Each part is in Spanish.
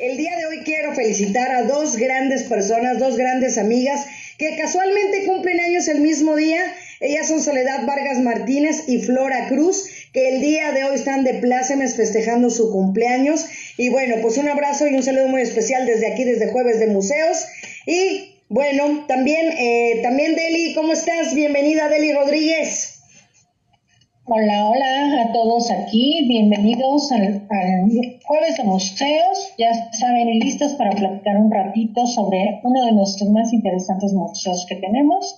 El día de hoy quiero felicitar a dos grandes personas, dos grandes amigas que casualmente cumplen años el mismo día. Ellas son Soledad Vargas Martínez y Flora Cruz, que el día de hoy están de plácemes festejando su cumpleaños. Y bueno, pues un abrazo y un saludo muy especial desde aquí, desde Jueves de Museos. Y bueno, también, eh, también Deli, ¿cómo estás? Bienvenida, Deli Rodríguez. Hola, hola a todos aquí, bienvenidos al, jueves de museos. Ya saben, listos para platicar un ratito sobre uno de nuestros más interesantes museos que tenemos,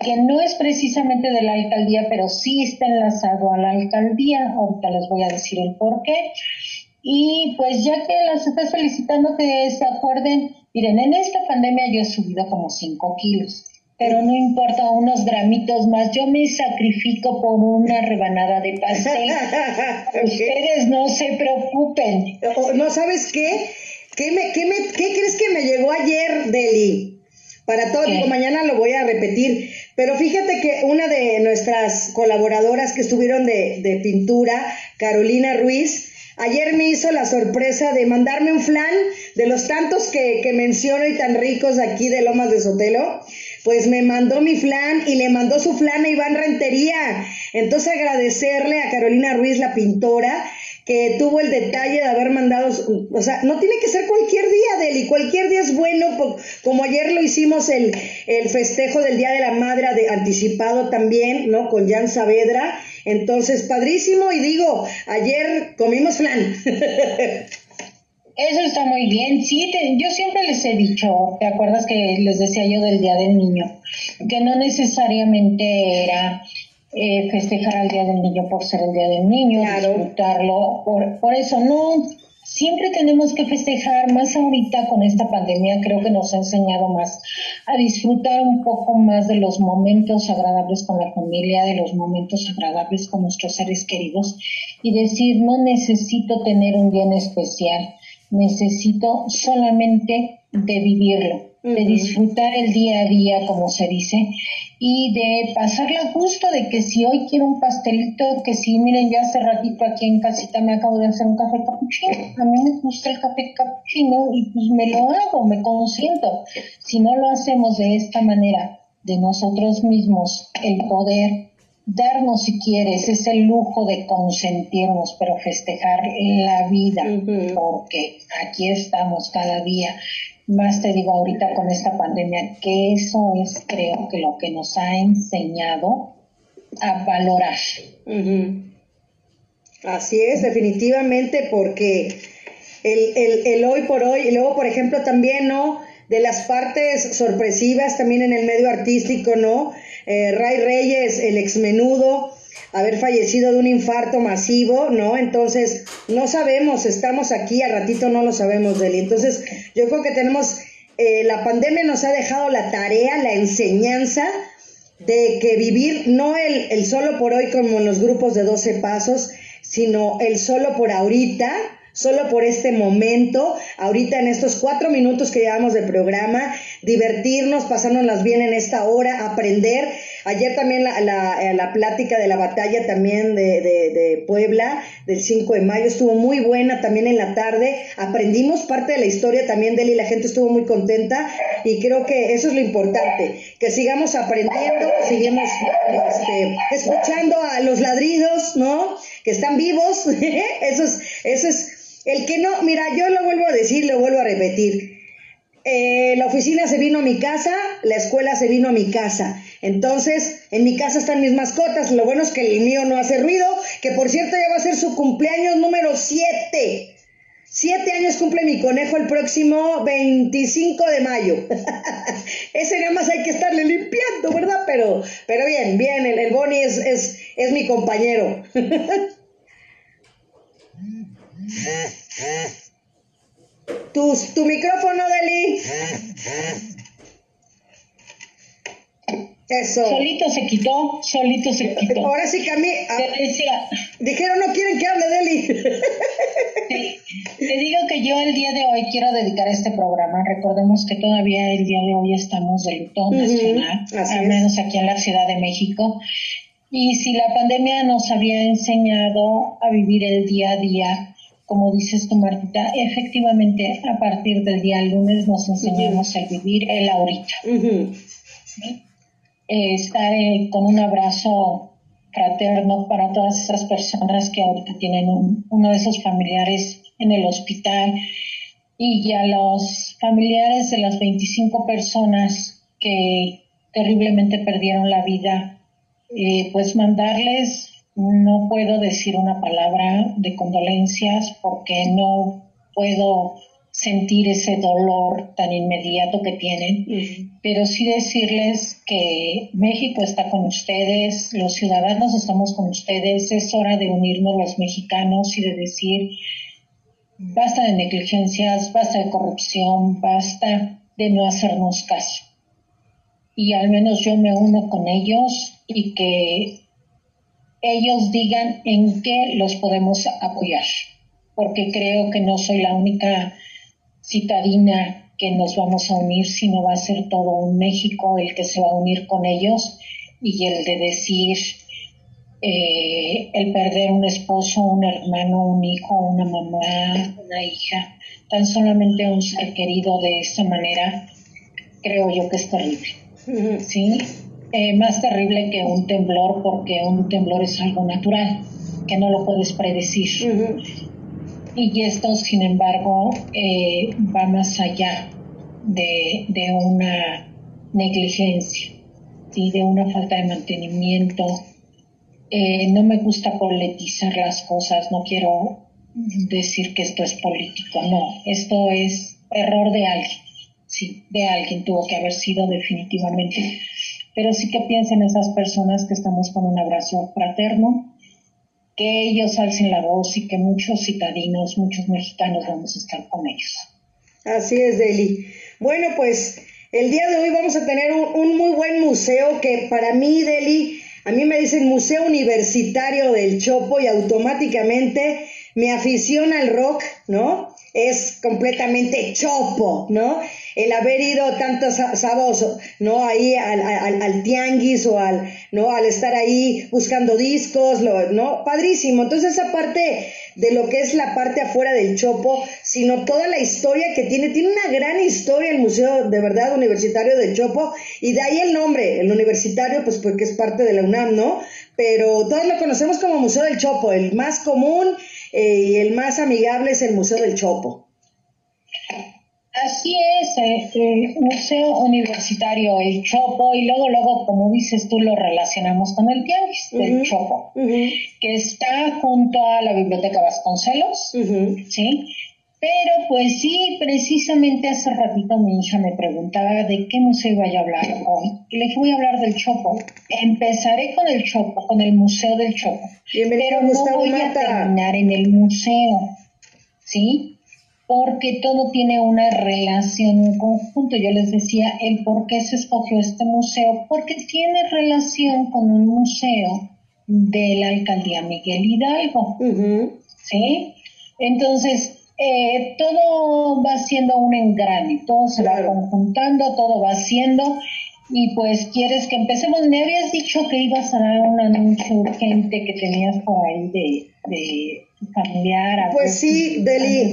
que no es precisamente de la alcaldía, pero sí está enlazado a la alcaldía. Ahorita les voy a decir el por qué. Y pues ya que las estás felicitando, que se acuerden, miren, en esta pandemia yo he subido como 5 kilos pero no importa unos gramitos más, yo me sacrifico por una rebanada de pastel. Ustedes no se preocupen. ¿No sabes qué? ¿Qué, me, qué, me, ¿Qué crees que me llegó ayer, Deli? Para todo, mañana lo voy a repetir. Pero fíjate que una de nuestras colaboradoras que estuvieron de, de pintura, Carolina Ruiz, Ayer me hizo la sorpresa de mandarme un flan de los tantos que, que menciono y tan ricos aquí de Lomas de Sotelo pues me mandó mi flan y le mandó su flan a Iván Rentería. Entonces agradecerle a Carolina Ruiz, la pintora, que tuvo el detalle de haber mandado, o sea, no tiene que ser cualquier día, Deli, cualquier día es bueno, como ayer lo hicimos el, el festejo del Día de la Madre anticipado también, ¿no? Con Jan Saavedra. Entonces, padrísimo, y digo, ayer comimos flan. Eso está muy bien. Sí, yo siempre les he dicho, ¿te acuerdas que les decía yo del Día del Niño? Que no necesariamente era eh, festejar al Día del Niño por ser el Día del Niño, disfrutarlo. Por, por eso no, siempre tenemos que festejar, más ahorita con esta pandemia, creo que nos ha enseñado más a disfrutar un poco más de los momentos agradables con la familia, de los momentos agradables con nuestros seres queridos y decir, no necesito tener un día en especial necesito solamente de vivirlo, de disfrutar el día a día, como se dice, y de pasarle a gusto de que si hoy quiero un pastelito, que si miren, ya hace ratito aquí en casita me acabo de hacer un café cappuccino, a mí me gusta el café cappuccino y pues me lo hago, me consiento. Si no lo hacemos de esta manera, de nosotros mismos, el poder darnos si quieres ese lujo de consentirnos, pero festejar la vida, porque aquí estamos cada día. Más te digo ahorita con esta pandemia, que eso es creo que lo que nos ha enseñado a valorar. Así es, definitivamente, porque el, el, el hoy por hoy, y luego por ejemplo también, ¿no? De las partes sorpresivas también en el medio artístico, ¿no? Eh, Ray Reyes, el exmenudo, haber fallecido de un infarto masivo, ¿no? Entonces, no sabemos, estamos aquí, al ratito no lo sabemos de él. Entonces, yo creo que tenemos, eh, la pandemia nos ha dejado la tarea, la enseñanza de que vivir no el, el solo por hoy como en los grupos de 12 pasos, sino el solo por ahorita, solo por este momento, ahorita en estos cuatro minutos que llevamos de programa, divertirnos, pasándonos bien en esta hora, aprender. Ayer también la, la, la plática de la batalla también de, de, de, Puebla del 5 de mayo estuvo muy buena también en la tarde. Aprendimos parte de la historia también de él y la gente estuvo muy contenta y creo que eso es lo importante, que sigamos aprendiendo, sigamos este, escuchando a los ladridos, ¿no? Que están vivos. eso es, eso es el que no, mira, yo lo vuelvo a decir, lo vuelvo a repetir. Eh, la oficina se vino a mi casa, la escuela se vino a mi casa. Entonces, en mi casa están mis mascotas. Lo bueno es que el mío no hace ruido, que por cierto ya va a ser su cumpleaños número 7. Siete años cumple mi conejo el próximo 25 de mayo. Ese nada más hay que estarle limpiando, ¿verdad? Pero, pero bien, bien, el, el Bonnie es, es, es mi compañero. Tu, tu micrófono, Deli. Eso. Solito se quitó, solito se quitó. Ahora sí que a mí. dijeron, no quieren que hable Deli. Te digo que yo el día de hoy quiero dedicar este programa. Recordemos que todavía el día de hoy estamos de luto nacional, al menos aquí en la Ciudad de México. Y si la pandemia nos había enseñado a vivir el día a día como dices tú, Martita, efectivamente a partir del día lunes nos enseñamos a vivir el ahorita. Eh, estar eh, con un abrazo fraterno para todas esas personas que ahorita tienen uno de esos familiares en el hospital y a los familiares de las 25 personas que terriblemente perdieron la vida, eh, pues mandarles, no puedo decir una palabra de condolencias porque no puedo sentir ese dolor tan inmediato que tienen, pero sí decirles que México está con ustedes, los ciudadanos estamos con ustedes, es hora de unirnos los mexicanos y de decir, basta de negligencias, basta de corrupción, basta de no hacernos caso. Y al menos yo me uno con ellos y que ellos digan en qué los podemos apoyar, porque creo que no soy la única citadina que nos vamos a unir, sino va a ser todo un México el que se va a unir con ellos y el de decir eh, el perder un esposo, un hermano, un hijo, una mamá, una hija, tan solamente un ser querido de esta manera, creo yo que es terrible. ¿Sí? Eh, más terrible que un temblor porque un temblor es algo natural, que no lo puedes predecir. Y esto, sin embargo, eh, va más allá de, una negligencia, ¿sí? de una falta de mantenimiento. Eh, no me gusta politizar las cosas, no quiero decir que esto es político, no, esto es error de alguien, sí, de alguien tuvo que haber sido definitivamente, pero sí que piensen esas personas que estamos con un abrazo fraterno, que ellos alcen la voz y que muchos citadinos, muchos mexicanos vamos a estar con ellos. Así es, Deli. Bueno, pues el día de hoy vamos a tener un, muy buen museo que para mí, Deli, a mí me dicen Museo Universitario del Chopo y automáticamente me aficiona al rock, ¿no? Es completamente chopo, ¿no? El haber ido tantos sábados, ¿no? Ahí al, al, tianguis o al, ¿no? Al estar ahí buscando discos, ¿no? Padrísimo. Entonces esa parte de lo que es la parte afuera del Chopo, sino toda la historia que tiene, tiene una gran historia el Museo de Verdad Universitario del Chopo y de ahí el nombre, el universitario, pues porque es parte de la UNAM, ¿no? Pero todos lo conocemos como Museo del Chopo, el más común eh, y el más amigable es el Museo del Chopo. Así es, el Museo Universitario El Chopo y luego, luego, como dices tú, lo relacionamos con el Tianguis del Chopo, que está junto a la Biblioteca Vasconcelos, ¿sí? Pero pues sí, precisamente hace ratito mi hija me preguntaba de qué museo iba a hablar hoy. Y le dije, voy a hablar del Chopo. Empezaré con el Chopo, con el Museo del Chopo. pero no voy a terminar en el museo, ¿sí? Porque todo tiene una relación en conjunto. Yo les decía el por qué se escogió este museo, porque tiene relación con un museo de la alcaldía Miguel Hidalgo. ¿Sí? Entonces, eh, todo va siendo un engrane, todo se va conjuntando, todo va siendo. Y pues quieres que empecemos. Me habías dicho que ibas a dar un anuncio urgente que tenías por ahí de, de familiar. Pues sí, Deli.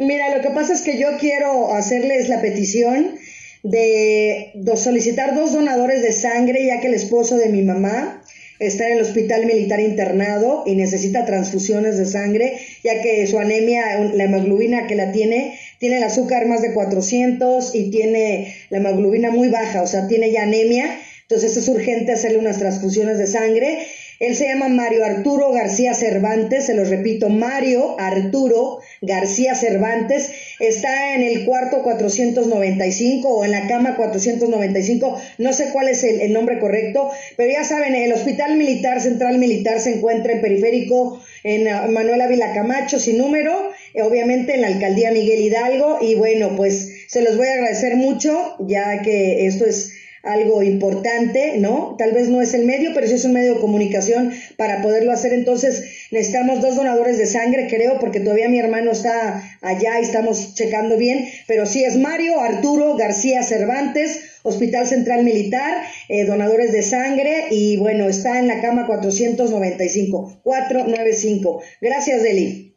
Mira, lo que pasa es que yo quiero hacerles la petición de solicitar dos donadores de sangre, ya que el esposo de mi mamá está en el hospital militar internado y necesita transfusiones de sangre, ya que su anemia, la hemoglobina que la tiene, tiene el azúcar más de 400 y tiene la hemoglobina muy baja, o sea, tiene ya anemia. Entonces es urgente hacerle unas transfusiones de sangre él se llama Mario Arturo García Cervantes, se los repito, Mario Arturo García Cervantes, está en el cuarto 495 o en la cama 495, no sé cuál es el, nombre correcto, pero ya saben, el Hospital Militar Central Militar se encuentra en periférico en ah, Manuel Ávila Camacho, sin número, obviamente en la alcaldía Miguel Hidalgo, y bueno, pues se los voy a agradecer mucho, ya que esto es algo importante, ¿no? Tal vez no es el medio, pero sí es un medio de comunicación para poderlo hacer. Entonces, necesitamos dos donadores de sangre, creo, porque todavía mi hermano está allá y estamos checando bien, pero sí es Mario Arturo García Cervantes, Hospital Central Militar, eh, donadores de sangre, y bueno, está en la cama 495, 495. Gracias, Deli.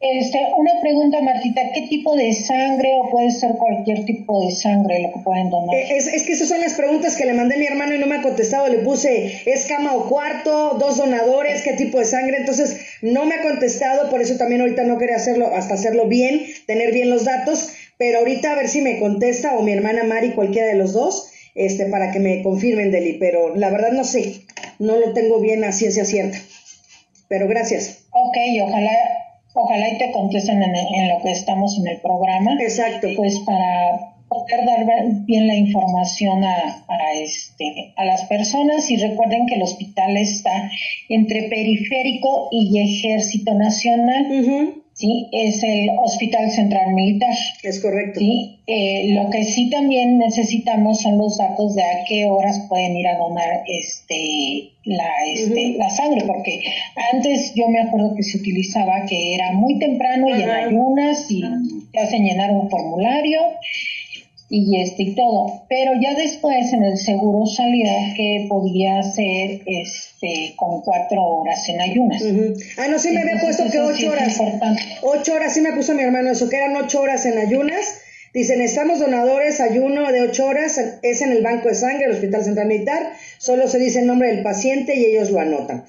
Este, una pregunta, Martita, ¿qué tipo de sangre o puede ser cualquier tipo de sangre lo que pueden donar? Eh, es, es, que esas son las preguntas que le mandé a mi hermano y no me ha contestado. Le puse, ¿es cama o cuarto? ¿Dos donadores? ¿Qué tipo de sangre? Entonces, no me ha contestado, por eso también ahorita no quería hacerlo, hasta hacerlo bien, tener bien los datos, pero ahorita a ver si me contesta o mi hermana Mari, cualquiera de los dos, este, para que me confirmen, Deli, pero la verdad no sé, no lo tengo bien a ciencia cierta. Pero gracias. Ok, ojalá Ojalá y te contesten en, lo que estamos en el programa. Exacto. Pues para poder dar bien la información a, este, a las personas y recuerden que el hospital está entre periférico y ejército nacional. ¿Sí? Es el Hospital Central Militar. Es correcto. ¿sí? Eh, lo que sí también necesitamos son los datos de a qué horas pueden ir a donar este, la, este, la sangre, porque antes yo me acuerdo que se utilizaba que era muy temprano y en ayunas y te hacen llenar un formulario y este y todo. Pero ya después en el seguro salió que podía ser este con cuatro horas en ayunas. Ah, no, sí me había puesto que ocho horas. Ocho horas, sí me puso mi hermano eso, que eran ocho horas en ayunas. Dicen, estamos donadores, ayuno de ocho horas, es en el banco de sangre del Hospital Central Militar, solo se dice el nombre del paciente y ellos lo anotan.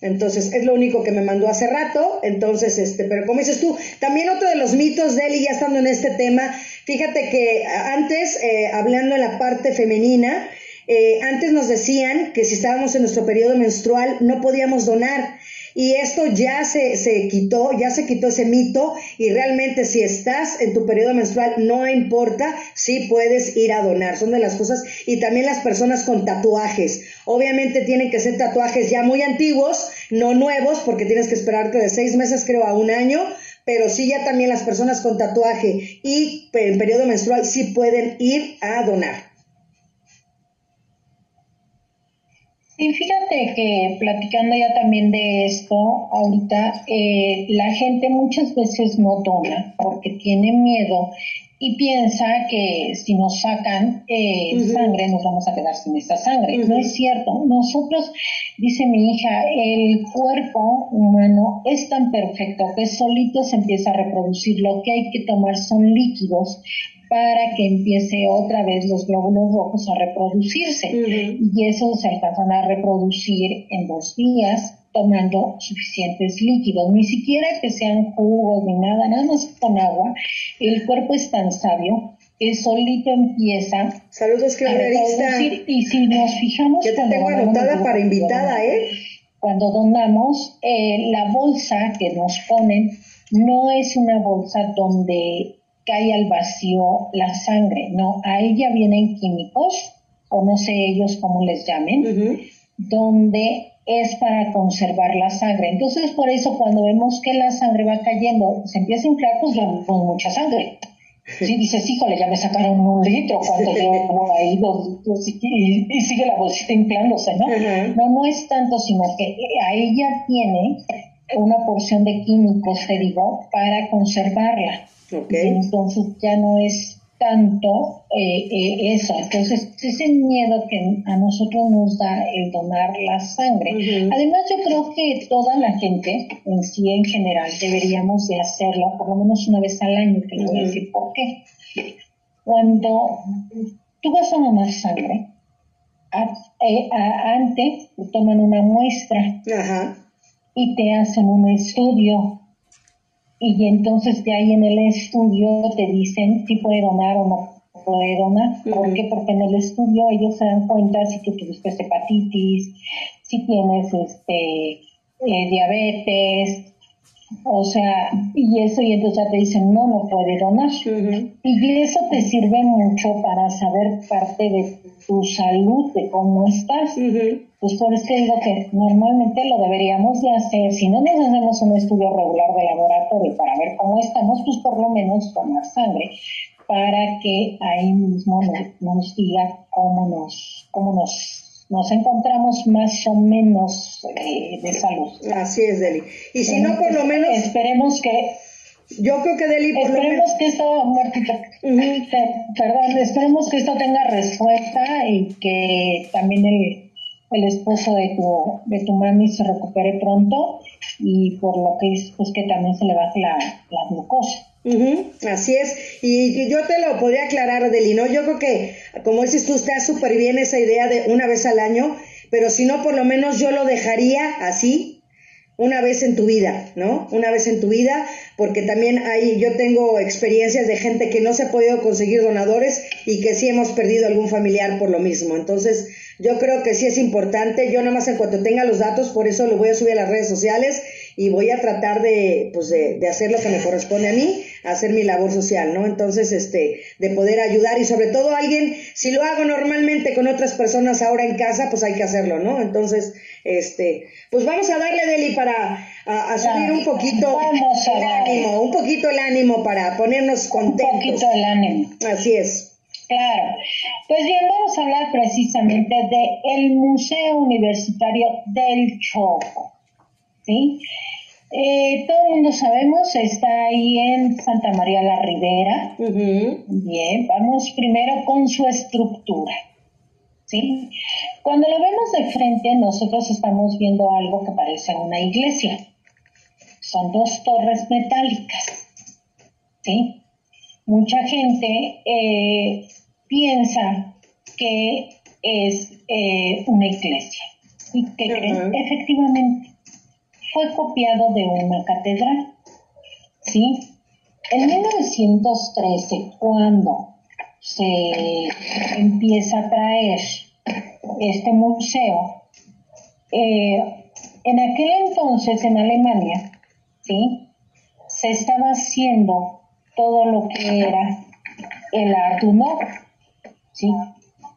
Entonces, es lo único que me mandó hace rato. Entonces, este, pero como dices tú, también otro de los mitos de él, y ya estando en este tema, fíjate que antes, eh, hablando en la parte femenina, eh, antes nos decían que si estábamos en nuestro periodo menstrual no podíamos donar. Y esto ya se, se quitó, ya se quitó ese mito y realmente si estás en tu periodo menstrual, no importa, sí puedes ir a donar. Son de las cosas. Y también las personas con tatuajes. Obviamente tienen que ser tatuajes ya muy antiguos, no nuevos, porque tienes que esperarte de seis meses, creo, a un año pero sí ya también las personas con tatuaje y en periodo menstrual sí pueden ir a donar. Sí, fíjate que platicando ya también de esto, ahorita eh, la gente muchas veces no dona porque tiene miedo y piensa que si nos sacan eh, sangre nos vamos a quedar sin esa sangre. No es cierto. Nosotros, dice mi hija, el cuerpo humano es tan perfecto que solito se empieza a reproducir. Lo que hay que tomar son líquidos para que empiece otra vez los glóbulos rojos a reproducirse. Y eso se alcanzan a reproducir en dos días tomando suficientes líquidos, ni siquiera que sean jugos ni nada, nada más con agua. El cuerpo es tan sabio que solito empieza Saludos, a reproducir y si nos fijamos... Te tengo anotada para invitada, ¿eh? Cuando donamos, eh, la bolsa que nos ponen no es una bolsa donde cae al vacío la sangre, no, a ella vienen químicos, o no sé ellos cómo les llamen, donde es para conservar la sangre. Entonces, por eso cuando vemos que la sangre va cayendo, se empieza a inflar, pues vemos mucha sangre. Si dices, híjole, ya me sacaron un litro cuando llevo ahí dos litros y, y, sigue la bolsita inflándose, ¿no? No, no es tanto, sino que a ella tiene una porción de químicos, te digo, para conservarla. Entonces ya no es tanto eh, eh, eso. Entonces, ese miedo que a nosotros nos da el donar la sangre. Además, yo creo que toda la gente, en sí en general, deberíamos de hacerlo por lo menos una vez al año. Te voy a decir por qué. Cuando tú vas a donar sangre, eh, antes te toman una muestra y te hacen un estudio y entonces de ahí en el estudio te dicen si puede donar o no puede donar. ¿Por qué? Porque en el estudio ellos se dan cuenta si tú tuviste hepatitis, si tienes este eh, diabetes, o sea, y eso, y entonces ya te dicen, no, no puede donar. Y eso te sirve mucho para saber parte de tu salud, de cómo estás. Pues por eso digo que normalmente lo deberíamos de hacer. Si no nos hacemos un estudio regular de laboratorio para ver cómo estamos, pues por lo menos tomar sangre para que ahí mismo nos, diga cómo nos, cómo nos, nos encontramos más o menos eh, de salud. Así es, Deli. Y si no, por lo menos... Esperemos que yo creo que Deli, por esperemos que esto, Martita, perdón, esperemos que esto tenga respuesta y que también el el esposo de tu, de tu mami se recupere pronto y por lo que es, pues que también se le baje la, la glucosa. así es, y yo te lo podría aclarar, Deli, ¿no? Yo creo que, como dices tú, está súper bien esa idea de una vez al año, pero si no, por lo menos yo lo dejaría así, una vez en tu vida, ¿no? Una vez en tu vida, porque también ahí yo tengo experiencias de gente que no se ha podido conseguir donadores y que sí hemos perdido algún familiar por lo mismo. Entonces, yo creo que sí es importante. Yo nada más en cuanto tenga los datos, por eso lo voy a subir a las redes sociales y voy a tratar de, pues de, de, hacer lo que me corresponde a mí, hacer mi labor social, ¿no? Entonces, este, de poder ayudar y sobre todo alguien, si lo hago normalmente con otras personas ahora en casa, pues hay que hacerlo, ¿no? Entonces, este, pues vamos a darle, Deli, para a, subir un poquito el ánimo, un poquito el ánimo para ponernos contentos. Un poquito el ánimo. Así es. Claro. Pues bien, vamos a hablar precisamente de el Museo Universitario del Choco. ¿sí? Eh, todo el mundo sabemos, está ahí en Santa María la Ribera. Bien, vamos primero con su estructura. ¿sí? Cuando lo vemos de frente, nosotros estamos viendo algo que parece una iglesia. Son dos torres metálicas. ¿sí? Mucha gente eh, piensa que es eh, una iglesia. ¿Y que creen? Efectivamente, fue copiado de una catedral. ¿Sí? En 1913, cuando se empieza a traer este museo, eh, en aquel entonces en Alemania, ¿sí? Se estaba haciendo todo lo que era el arte ¿sí?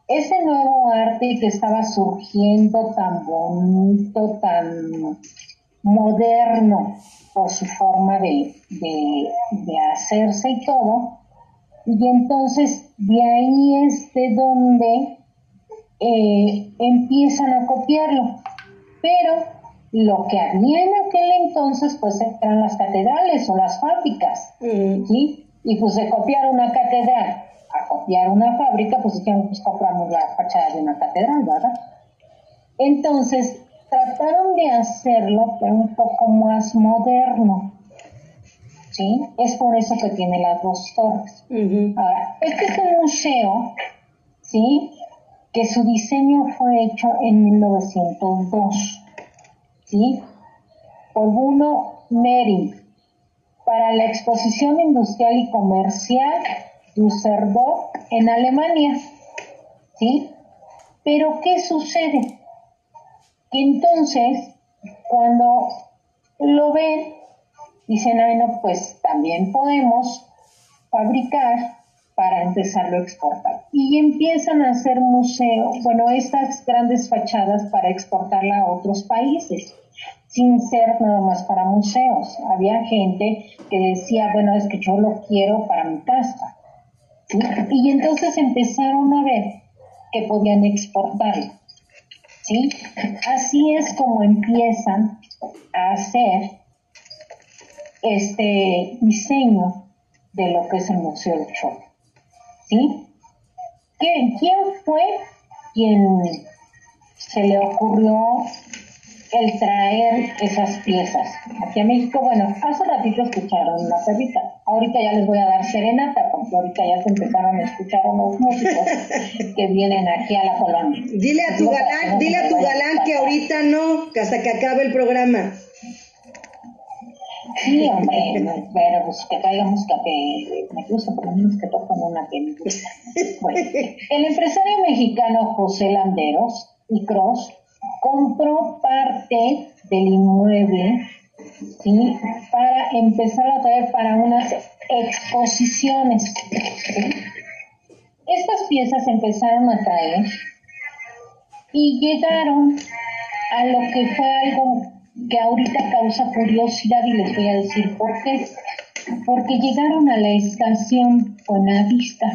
Ese nuevo arte que estaba surgiendo tan bonito, tan moderno por su forma de, hacerse y todo. Y entonces de ahí es de donde eh, empiezan a copiarlo. Pero lo que había en aquel entonces pues eran las catedrales o las fábricas. Mm. ¿sí? Y pues de copiar una catedral a copiar una fábrica, pues dijeron, pues compramos la fachada de una catedral, ¿verdad? Entonces, trataron de hacerlo pero un poco más moderno. ¿Sí? Es por eso que tiene las dos torres. Ahora, este es un museo, ¿sí? Que su diseño fue hecho en 1902, ¿sí? Por Bruno Mering, para la exposición industrial y comercial Düsseldorf en Alemania, ¿sí? Pero, ¿qué sucede? entonces, cuando lo ven, dicen, bueno, pues también podemos fabricar para empezarlo a exportar. Y empiezan a hacer museos, bueno, estas grandes fachadas para exportarla a otros países, sin ser nada más para museos. Había gente que decía, bueno, es que yo lo quiero para mi casa. Y entonces empezaron a ver que podían exportarlo. ¿sí? Así es como empiezan a hacer este diseño de lo que es el Museo del Chopo, ¿sí? ¿Quién fue quien se le ocurrió el traer esas piezas? Aquí a México, bueno, hace ratito escucharon una perrita, ahorita ya les voy a dar serenata, porque ahorita ya se empezaron a escuchar unos músicos que vienen aquí a la colonia. Dile a tu galán, dile a tu galán que ahorita no, que hasta que acabe el programa. Sí, hombre, pero pues que caiga música que me gusta, por lo menos que toquen una que me gusta. Bueno, el empresario mexicano José Landeros y Cross compró parte del inmueble ¿sí? para empezar a traer para unas exposiciones. Estas piezas empezaron a traer y llegaron a lo que fue algo que ahorita causa curiosidad y les voy a decir por qué. Porque llegaron a la estación Buenavista.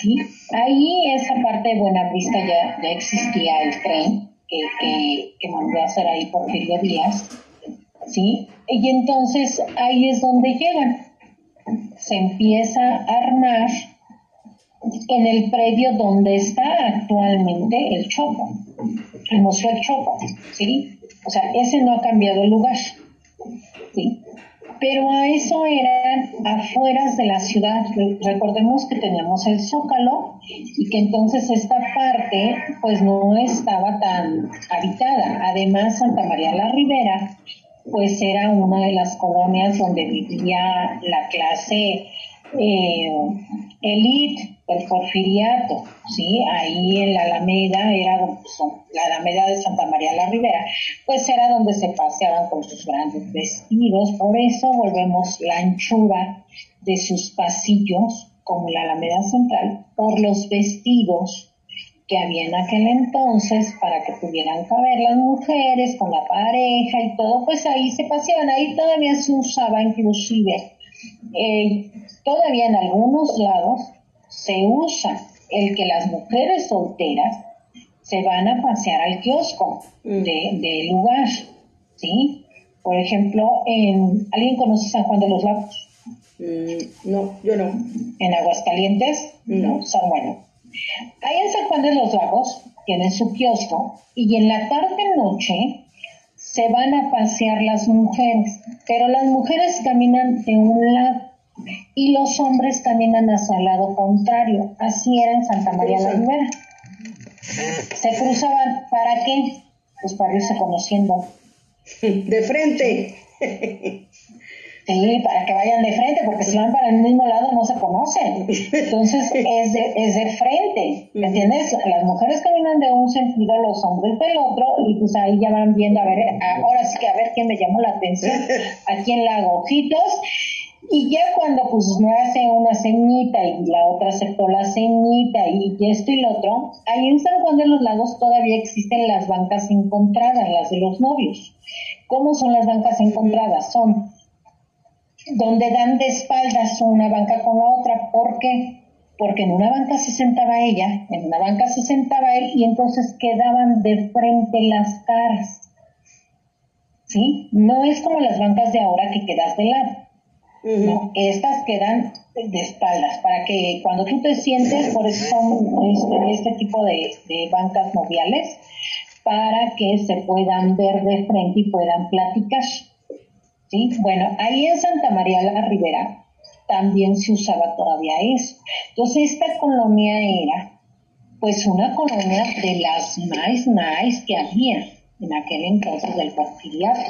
¿sí? Ahí esa parte de Buenavista ya, ya existía el tren que, que, mandó a hacer ahí Porfirio Díaz ¿sí? Y entonces ahí es donde llegan. Se empieza a armar en el predio donde está actualmente el Chopo, el Museo Chopo, ¿sí? O sea, ese no ha cambiado el lugar, ¿sí? Pero a eso eran afueras de la ciudad. Recordemos que teníamos el Zócalo y que entonces esta parte pues no estaba tan habitada. Además, Santa María la Ribera pues era una de las colonias donde vivía la clase eh, elite del porfiriato, ¿sí? Ahí en la Alameda, era la Alameda de Santa María la Ribera, pues era donde se paseaban con sus grandes vestidos, por eso volvemos la anchura de sus pasillos, como la Alameda Central, por los vestidos que había en aquel entonces para que pudieran caber las mujeres con la pareja y todo, pues ahí se paseaban, ahí todavía se usaba inclusive, eh, todavía en algunos lados se usa el que las mujeres solteras se van a pasear al kiosco mm. del lugar, ¿sí? Por ejemplo, en, ¿alguien conoce San Juan de los Lagos? Mm, no, yo no. ¿En Aguascalientes? No. San Juan. Ahí en San Juan de los Lagos tienen su kiosco y en la tarde-noche se van a pasear las mujeres, pero las mujeres caminan de un lado y los hombres caminan hacia el lado contrario. Así era en Santa María la Ribera. Se cruzaban, ¿para qué? Pues para irse conociendo. De frente. Sí, para que vayan de frente, porque si van para el mismo lado no se conocen. Entonces es de, es de frente, ¿me entiendes? Las mujeres caminan de un sentido, los hombres del otro, y pues ahí ya van viendo, a ver, ahora sí que a ver quién me llamó la atención, a quién le hago ojitos. Y ya cuando pues me hace una ceñita y la otra aceptó la ceñita y esto y lo otro, ahí en San Juan de los Lagos todavía existen las bancas encontradas, las de los novios. ¿Cómo son las bancas encontradas? Son donde dan de espaldas una banca con la otra. ¿Por qué? Porque en una banca se sentaba ella, en una banca se sentaba él y entonces quedaban de frente las caras. ¿Sí? No es como las bancas de ahora que quedas de lado. No, estas quedan de espaldas para que cuando tú te sientes, por eso son este, este tipo de, de bancas moviales, para que se puedan ver de frente y puedan platicar. Bueno, ahí en Santa María la Ribera también se usaba todavía eso. Entonces esta colonia era pues una colonia de las más nice que había en aquel entonces del porfiriato,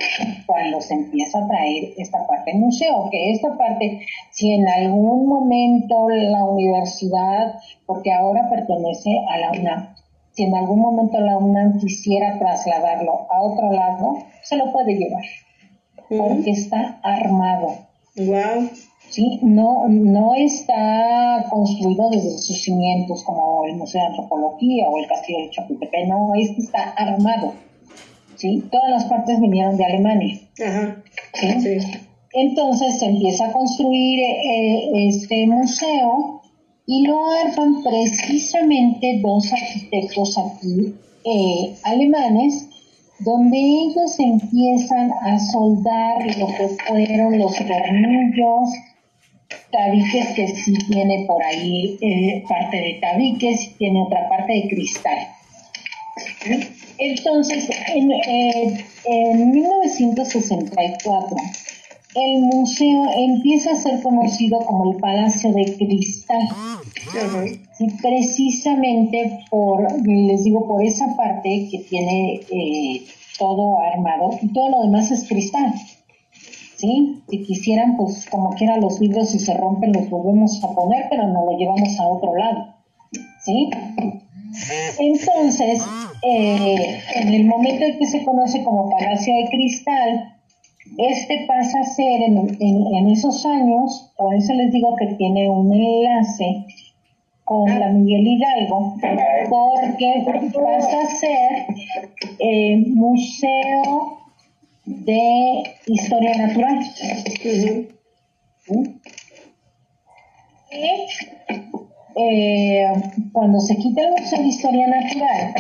cuando se empieza a traer esta parte del museo, que esta parte, si en algún momento la universidad, porque ahora pertenece a la UNAM, si en algún momento la UNAM quisiera trasladarlo a otro lado, se lo puede llevar porque está armado. Wow. ¿sí? No, no está construido desde sus cimientos como el Museo de Antropología o el Castillo de Chapultepec, no, este está armado. ¿sí? Todas las partes vinieron de Alemania. Ajá. ¿sí? Entonces se empieza a construir eh, este museo y lo arman precisamente dos arquitectos aquí eh, alemanes donde ellos empiezan a soldar lo que fueron los tornillos, tabiques que sí tiene por ahí eh, parte de tabiques, tiene otra parte de cristal. Entonces, en, eh, en 1964, el museo empieza a ser conocido como el Palacio de Cristal. precisamente por, les digo, por esa parte que tiene eh, todo armado y todo lo demás es cristal. ¿Sí? Si quisieran, pues como quiera los libros si se rompen los volvemos a poner, pero no lo llevamos a otro lado. ¿Sí? Entonces, eh, en el momento en que se conoce como Palacio de Cristal, este pasa a ser en, esos años, por eso les digo que tiene un enlace con la Miguel Hidalgo, porque pasa a ser eh, Museo de Historia Natural. Eh, cuando se quita el Museo de Historia Natural,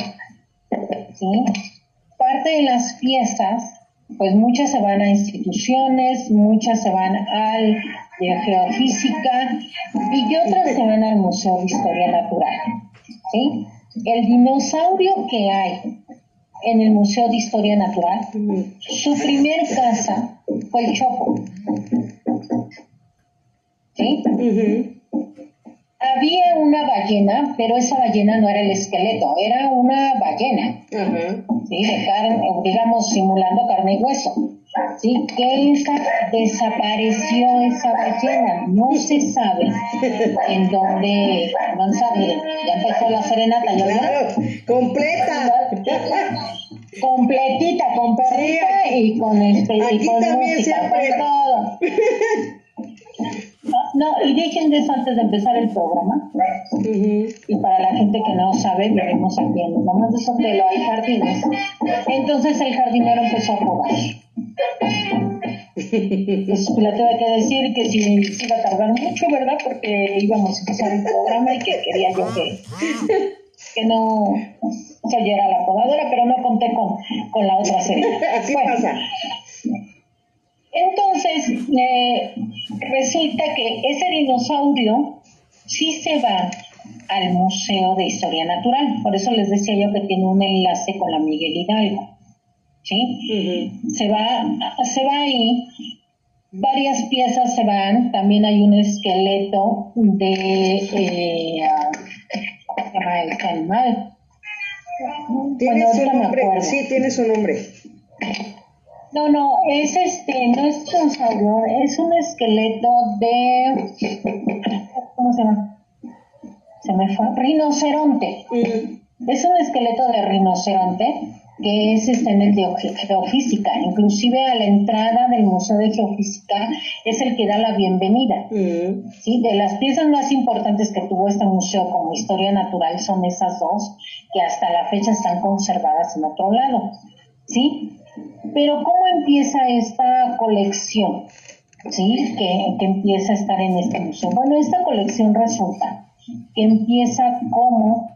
parte de las piezas pues muchas se van a instituciones, muchas se van al de Geofísica y otras se van al Museo de Historia Natural. ¿sí? El dinosaurio que hay en el Museo de Historia Natural, su primer casa fue el Chopo. ¿Sí? Había una ballena, pero esa ballena no era el esqueleto, era una ballena. ¿Sí? De carne, digamos, simulando carne y hueso. ¿sí? que esa, desapareció esa ballena, no se sabe en dónde, no sabe, ya empezó la serenata, ¿ya claro, completa. Completita, con perrita y con este, y con música, con todo. No, y dejen de eso antes de empezar el programa. Y para la gente que no sabe, veremos aquí en Mamás de Sotelo hay jardines. Entonces el jardinero empezó a robar. Pues la tuve que decir que si se iba a tardar mucho, ¿verdad? Porque íbamos a empezar el programa y que quería yo que, que no se oyera la podadora, pero no conté con, con la otra serie. Así pasa. Entonces, eh, resulta que ese dinosaurio sí se va al Museo de Historia Natural. Por eso les decía yo que tiene un enlace con la Miguel Hidalgo. ¿Sí? Se va, se va ahí, varias piezas se van, también hay un esqueleto de eh, ¿cómo se llama este animal? Tiene su nombre, sí, tiene su nombre. No, no, es este, no es dinosaurio, es un esqueleto de, ¿cómo se llama? Se me fue, rinoceronte. Mm. Es un esqueleto de rinoceronte que es este en el de geofísica. Inclusive a la entrada del Museo de Geofísica es el que da la bienvenida. Mm. ¿sí? De las piezas más importantes que tuvo este museo como historia natural son esas dos que hasta la fecha están conservadas en otro lado. ¿sí? Pero ¿cómo empieza esta colección? ¿Sí? Que, empieza a estar en este museo. Bueno, esta colección resulta que empieza como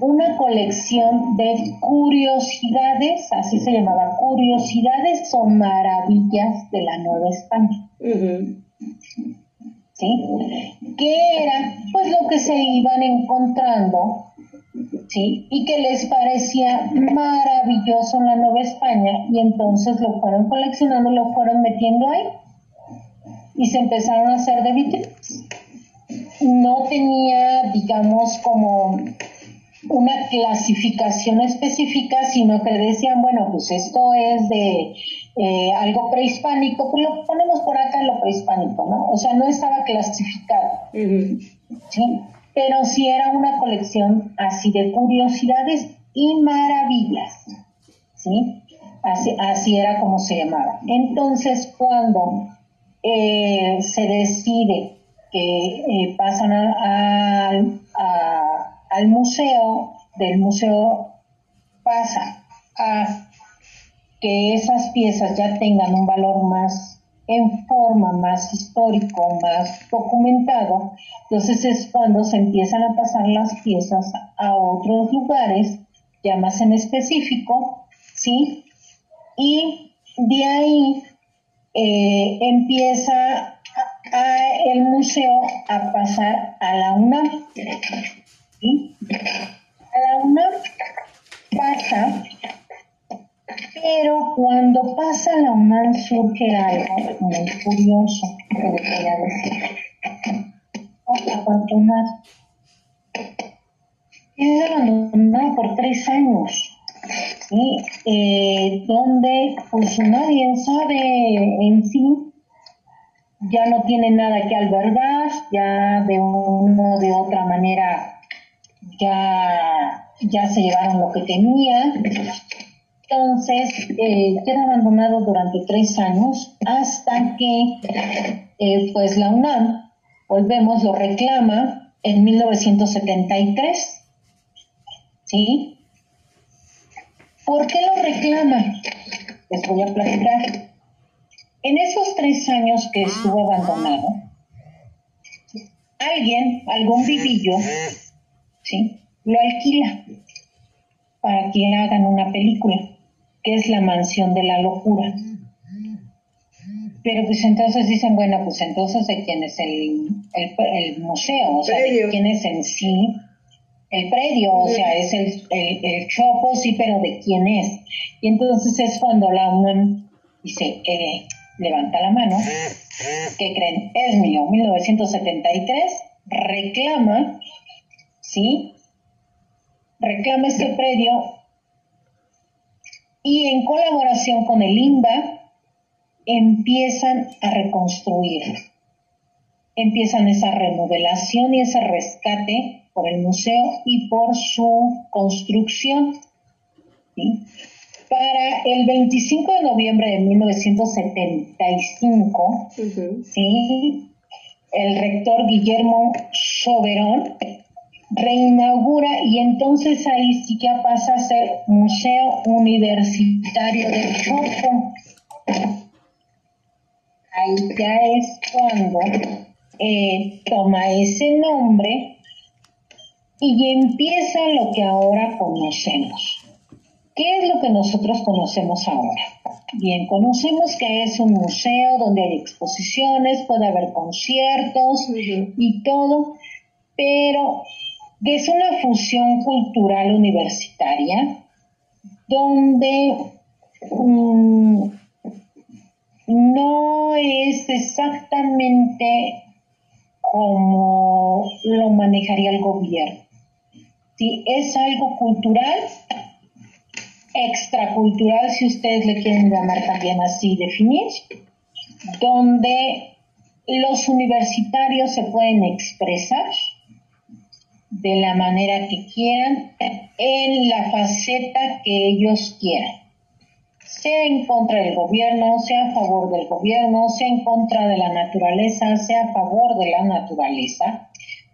una colección de curiosidades, así se llamaba, curiosidades o maravillas de la Nueva España. ¿Sí? Que era pues lo que se iban encontrando ¿sí? Y que les parecía maravilloso en la Nueva España y entonces lo fueron coleccionando, lo fueron metiendo ahí y se empezaron a hacer de vitrinas. No tenía, digamos, como una clasificación específica, sino que decían, bueno, pues esto es de eh, algo prehispánico, pues lo ponemos por acá en lo prehispánico, ¿no? O sea, no estaba clasificado. ¿sí? Pero sí era una colección así de curiosidades y maravillas, ¿sí? Así, era como se llamaba. Entonces, cuando eh, se decide que eh, pasan al museo, del museo pasa a que esas piezas ya tengan un valor más en forma más histórico, más documentado, entonces es cuando se empiezan a pasar las piezas a otros lugares, ya más en específico, ¿sí? Y de ahí eh, empieza el museo a pasar a la UNAM. ¿sí? A la UNAM pasa pero cuando pasa la UNAM surge algo muy curioso que les voy a decir. Abandonado. Es abandonado por tres años. ¿sí? Eh, donde pues nadie sabe en sí, ya no tiene nada que albergar, ya de una o de otra manera ya, ya se llevaron lo que tenía entonces, eh, queda abandonado durante tres años hasta que, eh, pues, la UNAM, volvemos, lo reclama en 1973. ¿Sí? ¿Por qué lo reclama? Les voy a platicar. En esos tres años que estuvo abandonado, alguien, algún vivillo, ¿sí? Lo alquila para que hagan una película que es la mansión de la locura. Pero pues entonces dicen, bueno, pues entonces de quién es el, el, museo, o sea, de quién es en sí el predio, o sea, es el, el, chopo, sí, pero de quién es. Y entonces es cuando la UNAM dice, eh, levanta la mano, ¿qué creen? Es mío, 1973, reclama, ¿sí? Reclama este predio y en colaboración con el INBA empiezan a reconstruir, empiezan esa remodelación y ese rescate por el museo y por su construcción. Para el 25 de noviembre de 1975, ¿sí? el rector Guillermo Soberón reinaugura y entonces ahí sí que pasa a ser Museo Universitario de Chopo. Ahí ya es cuando eh, toma ese nombre y empieza lo que ahora conocemos. ¿Qué es lo que nosotros conocemos ahora? Bien, conocemos que es un museo donde hay exposiciones, puede haber conciertos y todo, pero es una fusión cultural universitaria donde mm, no es exactamente como lo manejaría el gobierno. Es algo cultural, extracultural, si ustedes le quieren llamar también así, definir, donde los universitarios se pueden expresar de la manera que quieran, en la faceta que ellos quieran, sea en contra del gobierno, sea a favor del gobierno, sea en contra de la naturaleza, sea a favor de la naturaleza,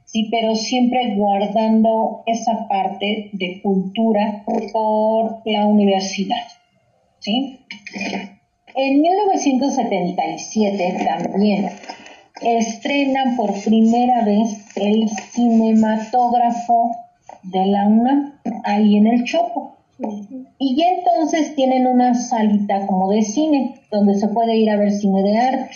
sí, pero siempre guardando esa parte de cultura por la universidad, ¿sí? En 1977 también estrenan por primera vez el cinematógrafo de la UNAM ahí en el Chopo. Y ya entonces tienen una salita como de cine, donde se puede ir a ver cine de arte.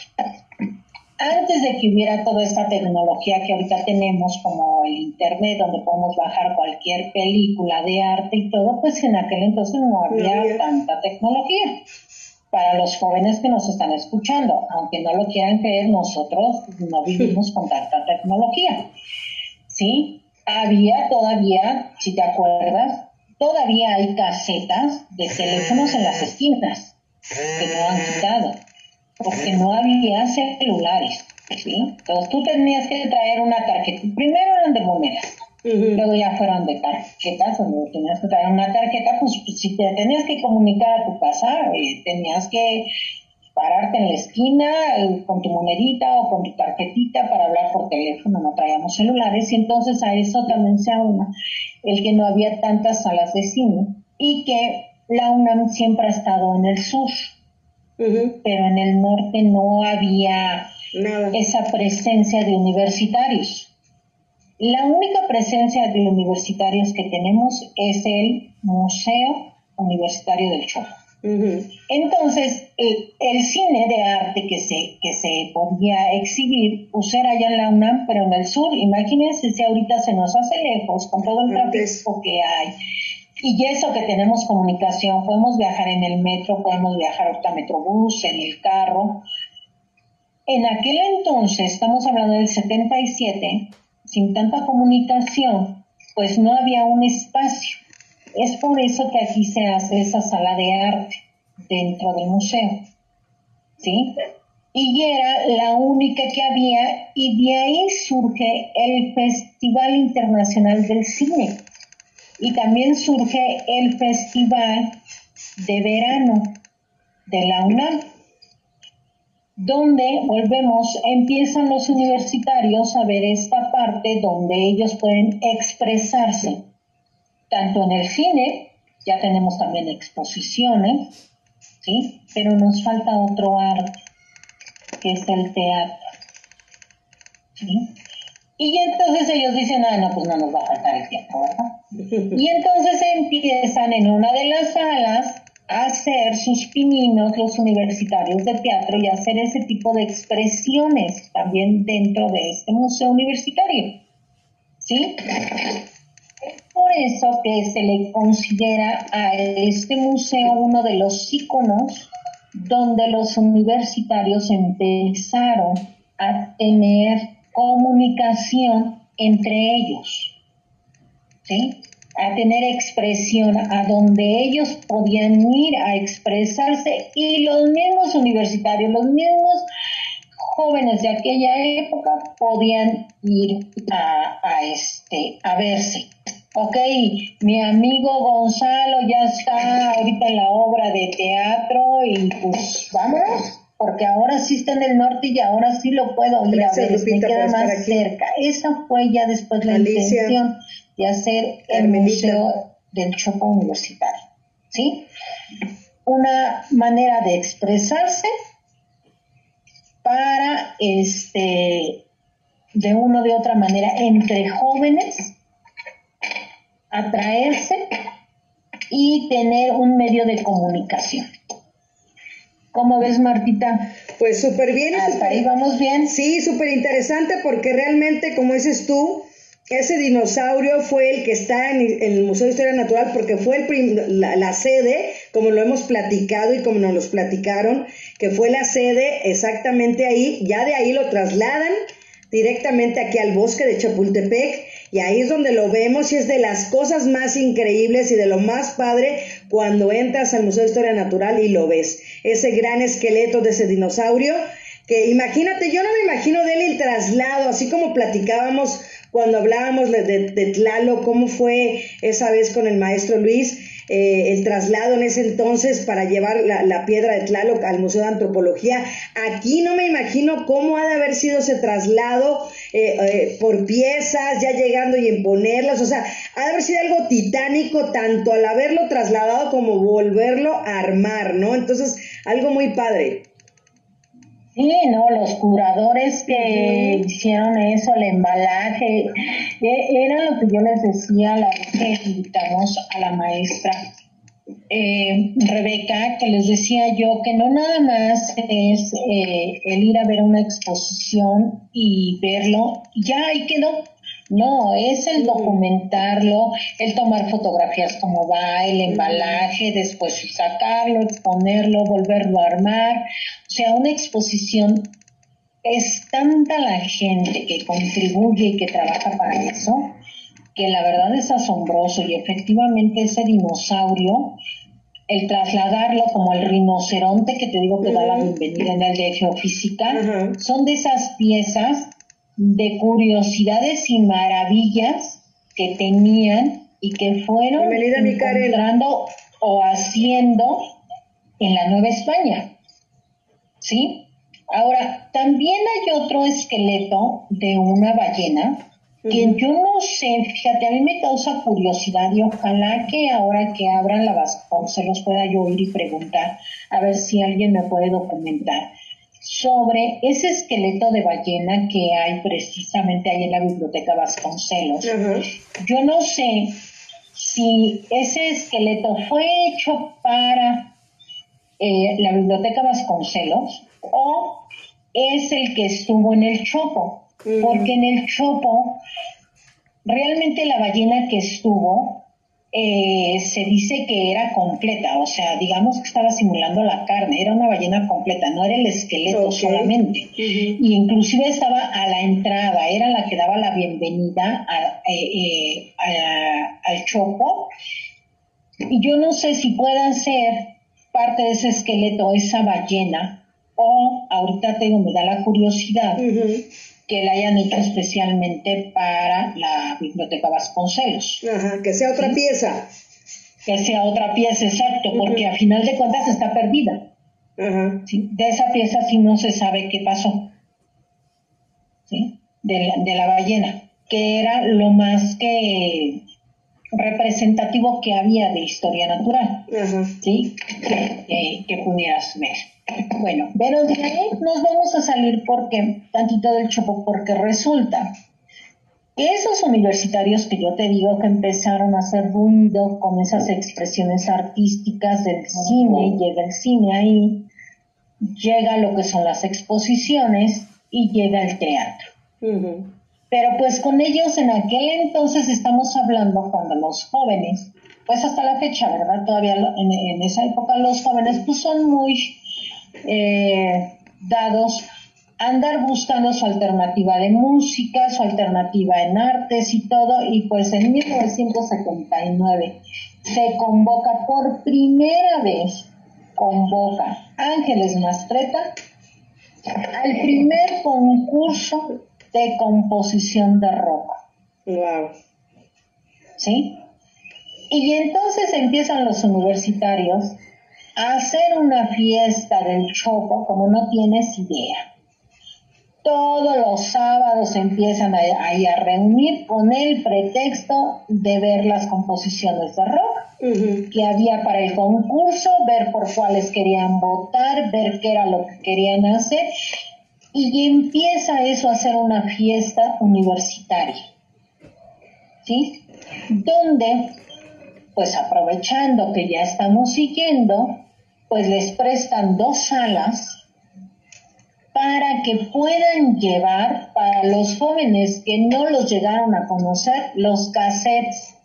Antes de que hubiera toda esta tecnología que ahorita tenemos, como el Internet, donde podemos bajar cualquier película de arte y todo, pues en aquel entonces no había tanta tecnología para los jóvenes que nos están escuchando. Aunque no lo quieran creer, nosotros no vivimos con tanta tecnología. ¿Sí? Había todavía, si te acuerdas, todavía hay casetas de teléfonos en las esquinas que no han quitado, porque no había celulares. ¿sí? Entonces tú tenías que traer una tarjeta. Primero eran de monedas Luego ya fueron de tarjetas, donde tenías que traer una tarjeta, pues, pues, si te tenías que comunicar a tu casa, eh, tenías que pararte en la esquina eh, con tu monedita o con tu tarjetita para hablar por teléfono, no traíamos celulares, y entonces a eso también se aúna el que no había tantas salas de cine y que la UNAM siempre ha estado en el sur, pero en el norte no había esa presencia de universitarios. La única presencia de universitarios que tenemos es el Museo Universitario del Chopo. Entonces, el, cine de arte que se, que se podía exhibir, pues era allá en la UNAM, pero en el sur, imagínense si ahorita se nos hace lejos con todo el tráfico que hay. Y eso que tenemos comunicación, podemos viajar en el metro, podemos viajar ahorita metrobús, en el carro. En aquel entonces, estamos hablando del 77, sin tanta comunicación, pues no había un espacio. Es por eso que aquí se hace esa sala de arte dentro del museo. ¿Sí? Y era la única que había y de ahí surge el Festival Internacional del Cine. Y también surge el Festival de Verano de la UNAM donde volvemos, empiezan los universitarios a ver esta parte donde ellos pueden expresarse, tanto en el cine, ya tenemos también exposiciones, ¿sí? Pero nos falta otro arte, que es el teatro, ¿sí? Y entonces ellos dicen, ah, no, pues no nos va a faltar el teatro, ¿verdad? Y entonces empiezan en una de las salas hacer sus pininos los universitarios de teatro y hacer ese tipo de expresiones también dentro de este museo universitario. ¿Sí? Es por eso que se le considera a este museo uno de los íconos donde los universitarios empezaron a tener comunicación entre ellos. ¿Sí? A tener expresión, a donde ellos podían ir a expresarse y los mismos universitarios, los mismos jóvenes de aquella época podían ir a, a este, a verse. Ok, mi amigo Gonzalo ya está ahorita en la obra de teatro y pues vámonos, porque ahora sí está en el norte y ahora sí lo puedo ir a ver, me queda más cerca. Esa fue ya después la intención de hacer el Museo del Chopo Universitario. ¿Sí? Una manera de expresarse para, este, de una o de otra manera, entre jóvenes, atraerse y tener un medio de comunicación. ¿Cómo ves, Martita? Pues súper bien. Hasta ahí vamos bien. Sí, súper interesante porque realmente, como dices tú, ese dinosaurio fue el que está en, el Museo de Historia Natural porque fue el la, sede, como lo hemos platicado y como nos los platicaron, que fue la sede exactamente ahí, ya de ahí lo trasladan directamente aquí al bosque de Chapultepec y ahí es donde lo vemos y es de las cosas más increíbles y de lo más padre cuando entras al Museo de Historia Natural y lo ves, ese gran esqueleto de ese dinosaurio que imagínate, yo no me imagino de él el traslado, así como platicábamos cuando hablábamos de, de, Tlaloc, cómo fue esa vez con el maestro Luis, eh, el traslado en ese entonces para llevar la, piedra de Tlaloc al Museo de Antropología. Aquí no me imagino cómo ha de haber sido ese traslado eh, eh, por piezas, ya llegando y en ponerlas, o sea, ha de haber sido algo titánico tanto al haberlo trasladado como volverlo a armar, ¿no? Entonces, algo muy padre. Sí, no, los curadores que hicieron eso, el embalaje, e, era lo que yo les decía la vez que invitamos a la maestra eh, Rebeca, que les decía yo que no nada más es eh, el ir a ver una exposición y verlo, ya ahí quedó. No, es el documentarlo, el tomar fotografías como va, el embalaje, después sacarlo, exponerlo, volverlo a armar. O sea, una exposición es tanta la gente que contribuye y que trabaja para eso, que la verdad es asombroso. Y efectivamente ese dinosaurio, el trasladarlo como el rinoceronte que te digo que da la bienvenida en el de geofísica, son de esas piezas de curiosidades y maravillas que tenían y que fueron encontrando o haciendo en la Nueva España. ¿Sí? Ahora, también hay otro esqueleto de una ballena que yo no sé, fíjate, a mí me causa curiosidad y ojalá que ahora que abran la los pueda yo ir y preguntar a ver si alguien me puede documentar sobre ese esqueleto de ballena que hay precisamente ahí en la biblioteca Vasconcelos. Yo no sé si ese esqueleto fue hecho para eh, la biblioteca Vasconcelos o es el que estuvo en el Chopo, porque en el Chopo realmente la ballena que estuvo eh, se dice que era completa, o sea, digamos que estaba simulando la carne, era una ballena completa, no era el esqueleto solamente. Y inclusive estaba a la entrada, era la que daba la bienvenida eh, eh, al chopo. Y yo no sé si pueda ser parte de ese esqueleto esa ballena, o ahorita tengo, me da la curiosidad que la hayan hecho especialmente para la Biblioteca Vasconcelos. Ajá, que sea otra pieza. Que sea otra pieza, exacto, porque a final de cuentas está perdida. Ajá. De esa pieza sí no se sabe qué pasó. ¿Sí? De la, de la ballena, que era lo más que representativo que había de historia natural, Ajá. ¿sí? Que, que pudieras ver. Bueno, pero de ahí nos vamos a salir porque, tantito del chopo, porque resulta esos universitarios que yo te digo que empezaron a hacer ruido con esas expresiones artísticas del cine, llega el cine ahí, llega lo que son las exposiciones y llega el teatro. Pero pues con ellos en aquel entonces estamos hablando cuando los jóvenes, pues hasta la fecha, ¿verdad? Todavía en, esa época los jóvenes pues son muy eh, dados andar buscando su alternativa de música, su alternativa en artes y todo, y pues en 1979 se convoca por primera vez, convoca Ángeles Mastreta al primer concurso de composición de rock. Wow. ¿Sí? Y entonces empiezan los universitarios hacer una fiesta del chopo como no tienes idea todos los sábados empiezan ahí a, reunir con el pretexto de ver las composiciones de rock que había para el concurso, ver por cuáles querían votar, ver qué era lo que querían hacer y empieza eso a ser una fiesta universitaria. ¿Sí? Donde, pues aprovechando que ya estamos siguiendo, pues les prestan dos salas para que puedan llevar para los jóvenes que no los llegaron a conocer los cassettes.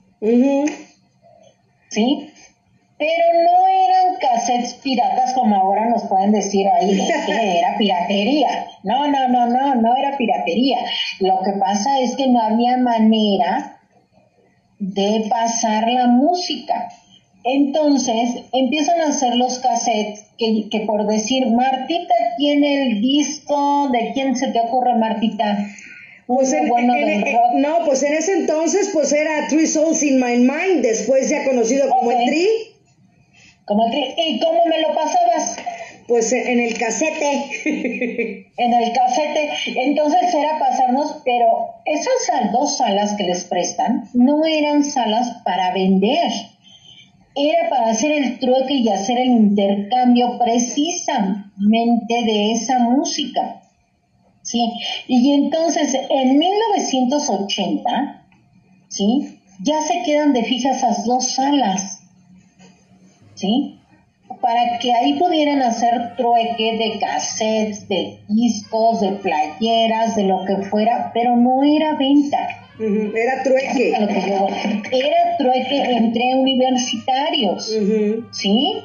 ¿Sí? Pero no eran cassettes piratas como ahora nos pueden decir ahí, que era piratería. No, no, no, no, no era piratería. Lo que pasa es que no había manera de pasar la música. Entonces empiezan a hacer los cassettes que, por decir, Martita tiene el disco, ¿de quién se te ocurre Martita? Pues no, pues en ese entonces pues era Three Souls in My Mind, después ya conocido como el Tri. Como el Tri. ¿Y cómo me lo pasabas? Pues en el casete. en el casete. Entonces era pasarnos, pero esas dos salas que les prestan no eran salas para vender era para hacer el trueque y hacer el intercambio precisamente de esa música. ¿Sí? Y entonces en 1980, ¿sí? Ya se quedan de fijas esas dos salas, ¿sí? Para que ahí pudieran hacer trueque de cassettes, de discos, de playeras, de lo que fuera, pero no era venta era trueque. Era trueque entre universitarios, ¿sí?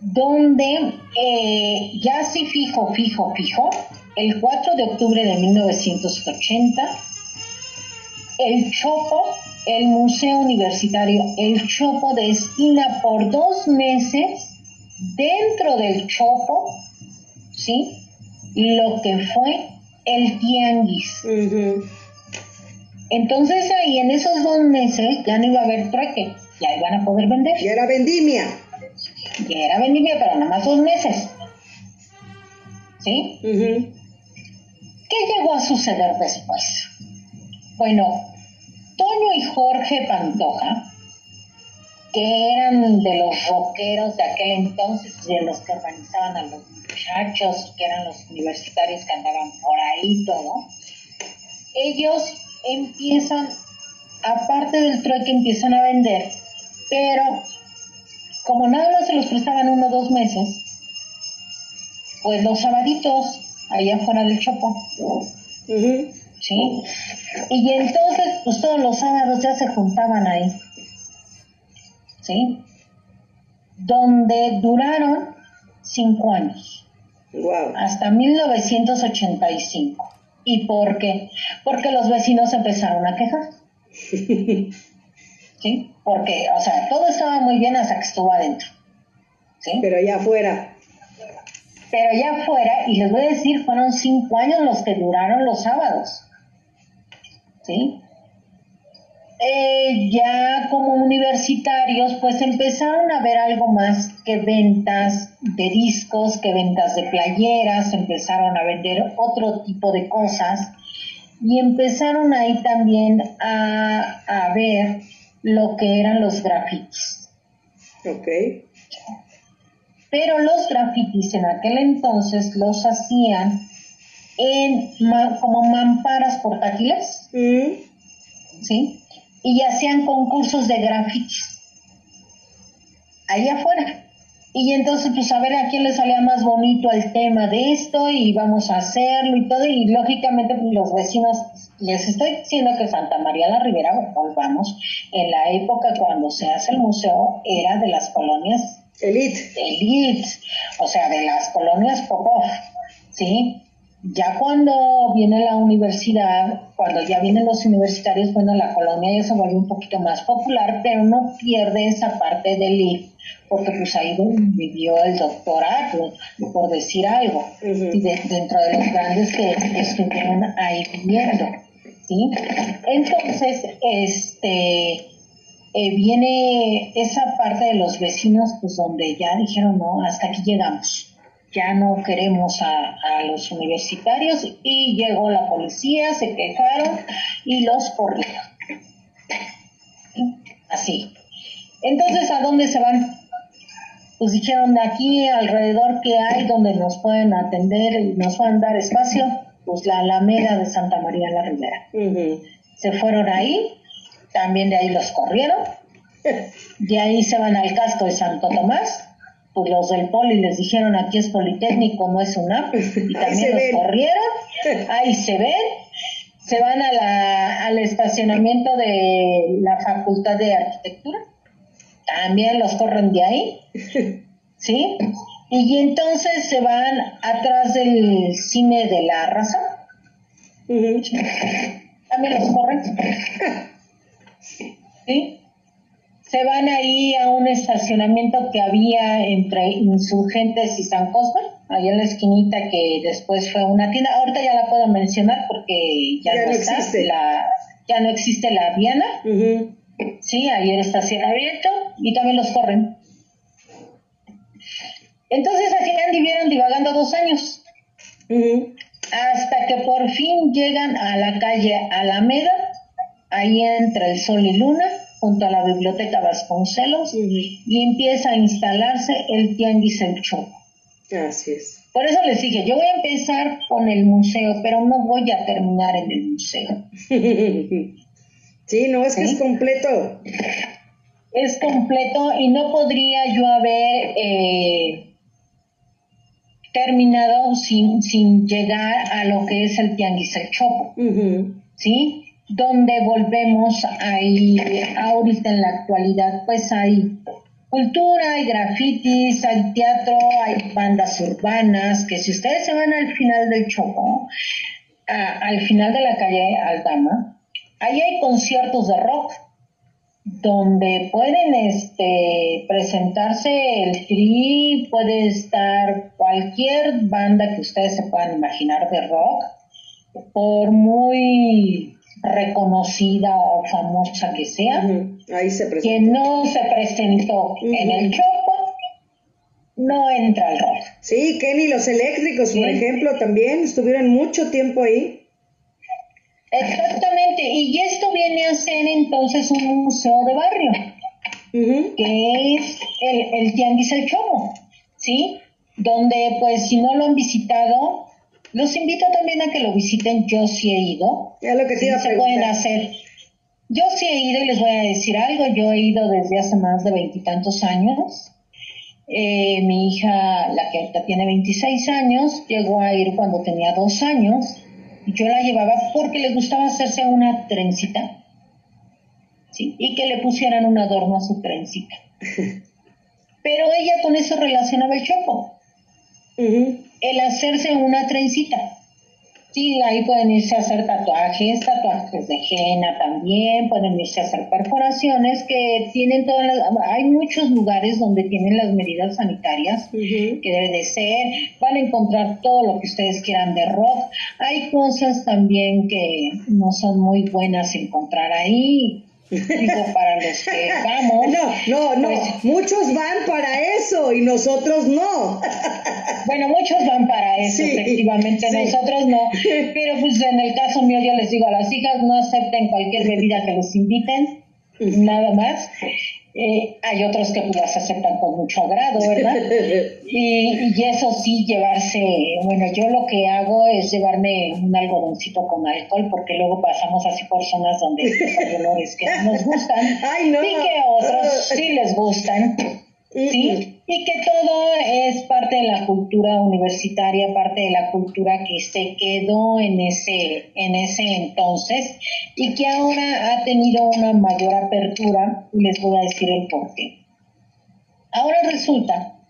Donde eh, ya sí fijo, fijo, fijo, el 4 de octubre de 1980, el Chopo, el Museo Universitario, el Chopo destina por dos meses dentro del Chopo, ¿sí? Lo que fue el tianguis. Entonces ahí en esos dos meses ya no iba a haber trueque, ya iban a poder vender. Ya era vendimia. Ya era vendimia, pero nada más dos meses. ¿Sí? ¿Qué llegó a suceder después? Bueno, Toño y Jorge Pantoja, que eran de los rockeros de aquel entonces, de los que organizaban a los muchachos, que eran los universitarios que andaban por ahí todo, ellos empiezan, aparte del trueque, empiezan a vender, pero como nada más se los prestaban uno o dos meses, pues los sabaditos allá afuera del Chopo. ¿Sí? Y entonces, pues todos los sábados ya se juntaban ahí. ¿Sí? Donde duraron cinco años. Wow. Hasta 1985. ¿Y por qué? Porque los vecinos empezaron a quejar. ¿Sí? Porque, o sea, todo estaba muy bien hasta que estuvo adentro. ¿Sí? Pero ya afuera. Pero ya afuera, y les voy a decir, fueron cinco años los que duraron los sábados. ¿Sí? Eh, ya como universitarios, pues empezaron a ver algo más que ventas de discos, que ventas de playeras, empezaron a vender otro tipo de cosas y empezaron ahí también a, a ver lo que eran los grafitis. Ok. Pero los grafitis en aquel entonces los hacían en como mamparas portátiles, mm. ¿sí? Y hacían concursos de grafitis ahí afuera. Y entonces, pues a ver a quién le salía más bonito el tema de esto y vamos a hacerlo y todo. Y lógicamente, pues los vecinos, les estoy diciendo que Santa María la Ribera, volvamos, en la época cuando se hace el museo, era de las colonias elite. Elite, o sea, de las colonias Popov, ¿sí? Ya cuando viene la universidad, cuando ya vienen los universitarios, bueno, la colonia ya se vuelve un poquito más popular, pero no pierde esa parte del elite porque pues ahí vivió el doctorado, por decir algo, y dentro de los grandes que estuvieron ahí viviendo, ¿sí? Entonces, este, eh, viene esa parte de los vecinos, pues donde ya dijeron, no, hasta aquí llegamos, ya no queremos a, a los universitarios, y llegó la policía, se quejaron y los corrieron. Así. Entonces, ¿a dónde se van? Pues dijeron, de aquí alrededor que hay donde nos pueden atender y nos pueden dar espacio, pues la Alameda de Santa María la Ribera. Se fueron ahí, también de ahí los corrieron, de ahí se van al casco de Santo Tomás, pues los del poli les dijeron aquí es Politécnico, no es UNAM, y también los corrieron, ahí se ven, se van a la, al estacionamiento de la Facultad de Arquitectura, también los corren de ahí, ¿sí? Y entonces se van atrás del cine de la raza, también los corren, ¿sí? Se van ahí a un estacionamiento que había entre Insurgentes y San Cosme, ahí en la esquinita que después fue una tienda. Ahorita ya la puedo mencionar porque ya, no, existe. La, ya no existe la Diana. Sí, ahí el estacionamiento y también los corren. Entonces así anduvieron divagando dos años. Hasta que por fin llegan a la calle Alameda, ahí entre el sol y luna, junto a la biblioteca Vasconcelos, y empieza a instalarse el Tianguis El Choco. Así es. Por eso les dije, yo voy a empezar con el museo, pero no voy a terminar en el museo. sí, no, es que es completo es completo y no podría yo haber eh, terminado sin, sin llegar a lo que es el Tianguis El Chopo, ¿sí? Donde volvemos ahí, ahorita en la actualidad, pues hay cultura, hay grafitis, hay teatro, hay bandas urbanas, que si ustedes se van al final del Chopo, al final de la calle Aldama, ahí hay conciertos de rock, donde pueden este, presentarse el tri, puede estar cualquier banda que ustedes se puedan imaginar de rock, por muy reconocida o famosa que sea, que no se presentó en el Chopo, no entra al rock. Sí, Kenny, los eléctricos, por ejemplo, también estuvieron mucho tiempo ahí. Exactamente, y esto viene a ser entonces un museo de barrio, que es el, el Tianguis El Chomo, ¿sí? Donde, pues, si no lo han visitado, los invito también a que lo visiten. Yo sí he ido. Ya lo que te se pueden hacer. Yo sí he ido y les voy a decir algo. Yo he ido desde hace más de veintitantos años. Eh, mi hija, la que ahorita tiene 26 años, llegó a ir cuando tenía dos años yo la llevaba porque le gustaba hacerse una trencita, ¿sí? Y que le pusieran un adorno a su trencita. Pero ella con eso relacionaba el chopo. El hacerse una trencita. Sí, ahí pueden irse a hacer tatuajes, tatuajes de henna también, pueden irse a hacer perforaciones que tienen todas las... Hay muchos lugares donde tienen las medidas sanitarias que debe de ser, van a encontrar todo lo que ustedes quieran de rock. Hay cosas también que no son muy buenas encontrar ahí, Digo, para los que vamos. No, no, no. Pues, muchos van para eso y nosotros no. Bueno, muchos van para eso, efectivamente. Nosotros no. Pero pues en el caso mío yo les digo a las hijas, no acepten cualquier bebida que les inviten, nada más. Eh, hay otros que las aceptan con mucho agrado, ¿verdad? y, y, eso sí, llevarse, bueno, yo lo que hago es llevarme un algodoncito con alcohol, porque luego pasamos así por zonas donde hay olores que no nos gustan Ay, no. y que otros sí les gustan. ¿sí? Y que todo es parte de la cultura universitaria, parte de la cultura que se quedó en ese, en ese entonces y que ahora ha tenido una mayor apertura y les voy a decir el porqué. Ahora resulta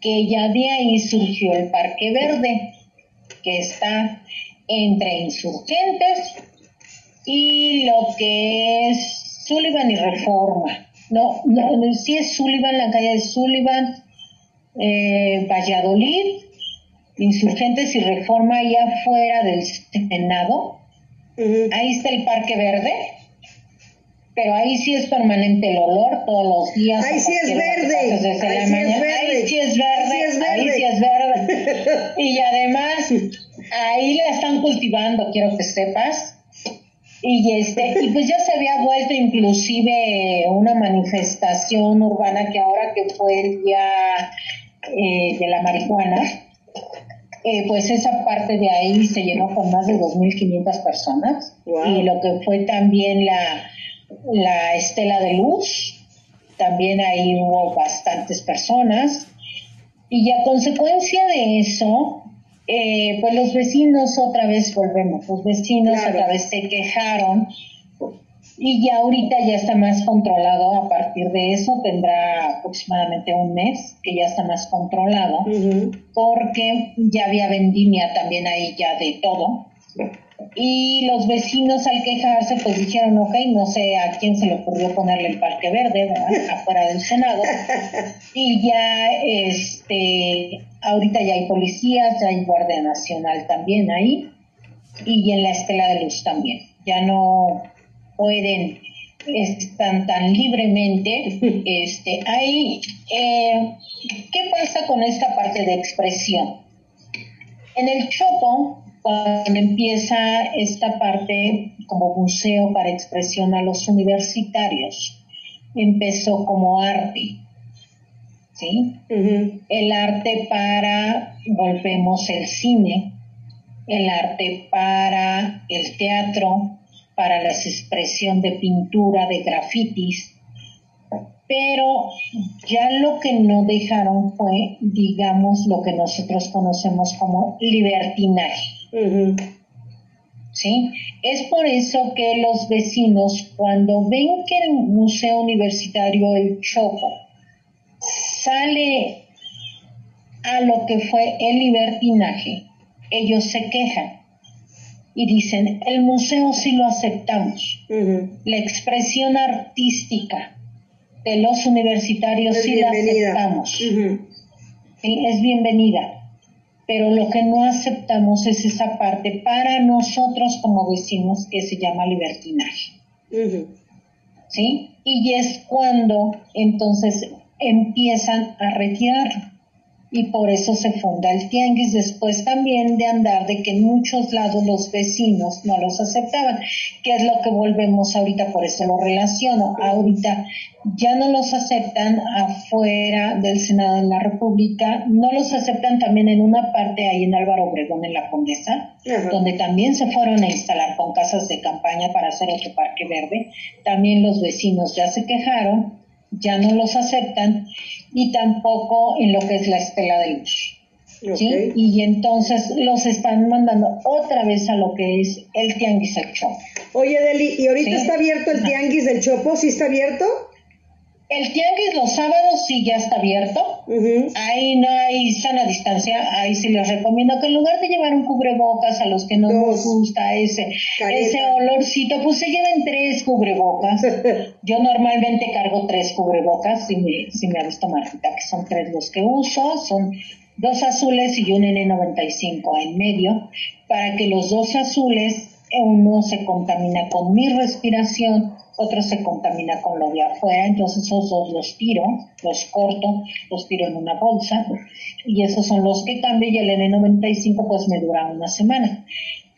que ya de ahí surgió el Parque Verde, que está entre insurgentes y lo que es Sullivan y Reforma. No, no, sí es Sullivan, la calle de Sullivan, eh, Valladolid, Insurgentes y Reforma allá afuera del Senado. Ahí está el Parque Verde, pero ahí sí es permanente el olor todos los días. Ahí sí es verde. Ahí sí es verde. Ahí sí es verde. Ahí sí es verde. y además, ahí la están cultivando, quiero que sepas y este y pues ya se había vuelto inclusive una manifestación urbana que ahora que fue el día eh, de la marihuana eh, pues esa parte de ahí se llenó con más de 2.500 personas. Y lo que fue también la, la estela de luz también ahí hubo bastantes personas. Y a consecuencia de eso eh, pues los vecinos otra vez volvemos, los vecinos otra vez se quejaron y ya ahorita ya está más controlado a partir de eso, tendrá aproximadamente un mes que ya está más controlado, porque ya había vendimia también ahí ya de todo. Y los vecinos al quejarse pues dijeron, ok, no sé a quién se le ocurrió ponerle el parque verde afuera del Senado. Y ya, este, ahorita ya hay policías, ya hay Guardia Nacional también ahí y en la Estela de Luz también. Ya no pueden están tan libremente este ahí eh, qué pasa con esta parte de expresión en el Chopo cuando empieza esta parte como museo para expresión a los universitarios. Empezó como arte, ¿sí? El arte para, volvemos, el cine, el arte para el teatro, para la expresión de pintura, de grafitis, pero ya lo que no dejaron fue, digamos, lo que nosotros conocemos como libertinaje. ¿Sí? Es por eso que los vecinos, cuando ven que el Museo Universitario El Chopo sale a lo que fue el libertinaje, ellos se quejan y dicen, el museo sí lo aceptamos, la expresión artística de los universitarios sí la aceptamos, es bienvenida. Pero lo que no aceptamos es esa parte para nosotros como vecinos que se llama libertinaje. ¿Sí? Y es cuando entonces empiezan a retirar y por eso se funda el tianguis después también de andar de que en muchos lados los vecinos no los aceptaban, que es lo que volvemos ahorita, por eso lo relaciono, ahorita ya no los aceptan afuera del Senado de la República, no los aceptan también en una parte ahí en Álvaro Obregón, en la Condesa, donde también se fueron a instalar con casas de campaña para hacer otro parque verde, también los vecinos ya se quejaron, ya no los aceptan y tampoco en lo que es la estela de luz. ¿sí? Y entonces los están mandando otra vez a lo que es el tianguis del Chopo. Oye, Deli, ¿y ahorita está abierto el tianguis del Chopo? ¿Sí está abierto? El tianguis los sábados sí ya está abierto. Ahí no hay sana distancia. Ahí sí les recomiendo que en lugar de llevar un cubrebocas a los que no nos gusta ese, ese olorcito, pues se lleven tres cubrebocas. Yo normalmente cargo tres cubrebocas, si me, si me ha visto Martita, que son tres los que uso. Son dos azules y un N95 en medio, para que los dos azules, uno se contamina con mi respiración otro se contamina con lo de afuera, entonces esos dos los tiro, los corto, los tiro en una bolsa y esos son los que cambio y el N95 pues me dura una semana.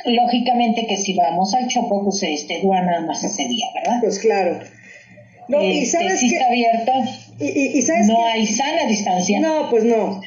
Lógicamente que si vamos al chopo pues este dura nada más ese día, ¿verdad? Pues claro. no, y este, sabes que, está abierto. Y, sabes no hay sana distancia. No, pues no.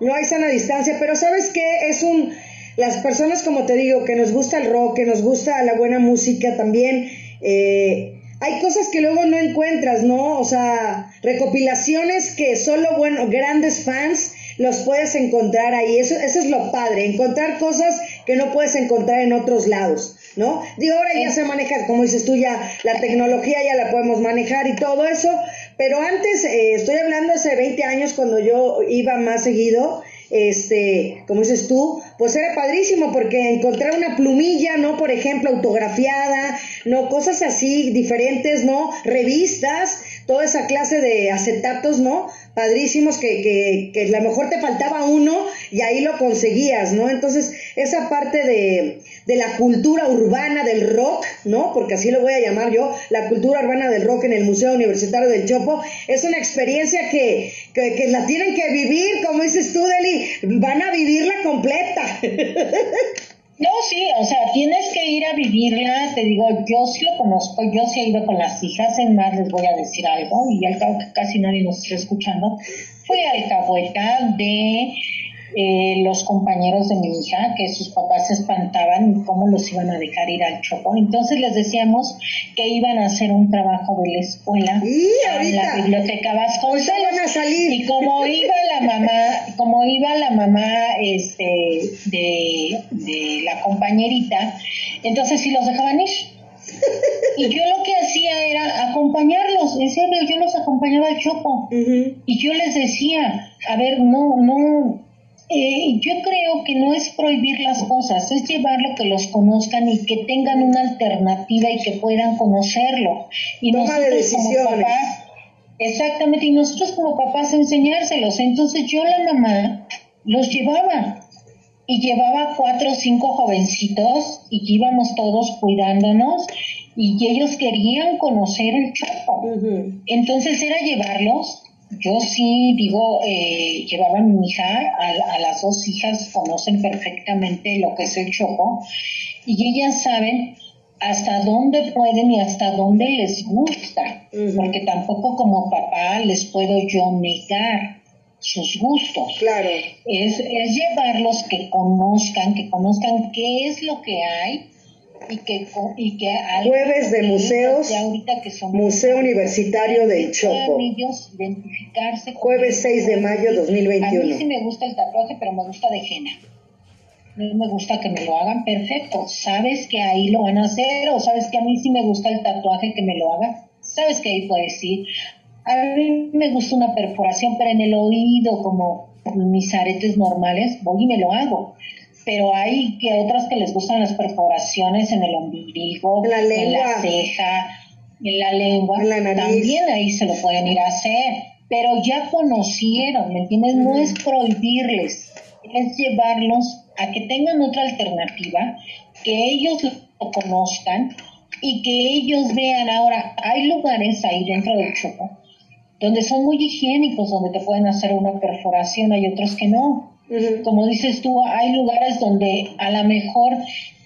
No hay sana distancia, pero ¿sabes qué? Es un... Las personas, como te digo, que nos gusta el rock, que nos gusta la buena música también, eh, hay cosas que luego no encuentras, ¿no? O sea, recopilaciones que solo, bueno, grandes fans los puedes encontrar ahí. Eso, eso es lo padre, encontrar cosas que no puedes encontrar en otros lados. ¿no? Digo, ahora ya se maneja, como dices tú, ya la tecnología ya la podemos manejar y todo eso, pero antes, eh, estoy hablando hace 20 años cuando yo iba más seguido, este, como dices tú, pues era padrísimo porque encontrar una plumilla, ¿no? Por ejemplo, autografiada, ¿no? Cosas así diferentes, ¿no? Revistas, toda esa clase de acetatos, ¿no? padrísimos que, que, que a lo mejor te faltaba uno y ahí lo conseguías, ¿no? Entonces, esa parte de, de la cultura urbana del rock, ¿no? Porque así lo voy a llamar yo, la cultura urbana del rock en el Museo Universitario del Chopo, es una experiencia que, que, que la tienen que vivir, como dices tú, Deli, van a vivirla completa. No, sí, o sea, tienes que ir a vivirla, te digo, yo sí lo conozco, yo sí he ido con las hijas, en más les voy a decir algo, y al cabo que casi nadie nos está escuchando, fui alcahueta de eh, los compañeros de mi hija, que sus papás se espantaban y cómo los iban a dejar ir al chopo. Entonces les decíamos que iban a hacer un trabajo de la escuela en la biblioteca Vasconcelos. Y como iba la mamá, como iba la mamá este, de, de la compañerita, entonces sí los dejaban ir. Y yo lo que hacía era acompañarlos, en serio, yo los acompañaba al chopo. Y yo les decía, a ver, no, no, eh, yo creo que no es prohibir las cosas, es llevarlo que los conozcan y que tengan una alternativa y que puedan conocerlo. Y Toma de decisiones. exactamente, y nosotros como papás enseñárselos. Entonces yo la mamá los llevaba y llevaba cuatro o cinco jovencitos y íbamos todos cuidándonos y ellos querían conocer el chopo. Entonces era llevarlos yo sí digo, eh, llevaba a mi hija, a, las dos hijas conocen perfectamente lo que es el choco y ellas saben hasta dónde pueden y hasta dónde les gusta, porque tampoco como papá les puedo yo negar sus gustos. Claro. Es, es llevarlos que conozcan, que conozcan qué es lo que hay y que, y que jueves de museos Museo Universitario del Chopo. identificarse jueves 6 de mayo 2021 a mí sí me gusta el tatuaje pero me gusta de henna. No me gusta que me lo hagan perfecto. Sabes que ahí lo van a hacer o sabes que a mí sí me gusta el tatuaje que me lo hagan sabes que ahí puedes ir a mí me gusta una perforación pero en el oído como mis aretes normales voy y me lo hago pero hay que otras que les gustan las perforaciones en el ombligo, la en la ceja, en la lengua, en la nariz. también ahí se lo pueden ir a hacer, pero ya conocieron, ¿me entiendes? No es prohibirles, es llevarlos a que tengan otra alternativa, que ellos lo conozcan y que ellos vean ahora, hay lugares ahí dentro del choco donde son muy higiénicos, donde te pueden hacer una perforación, hay otros que no. Como dices tú, hay lugares donde a lo mejor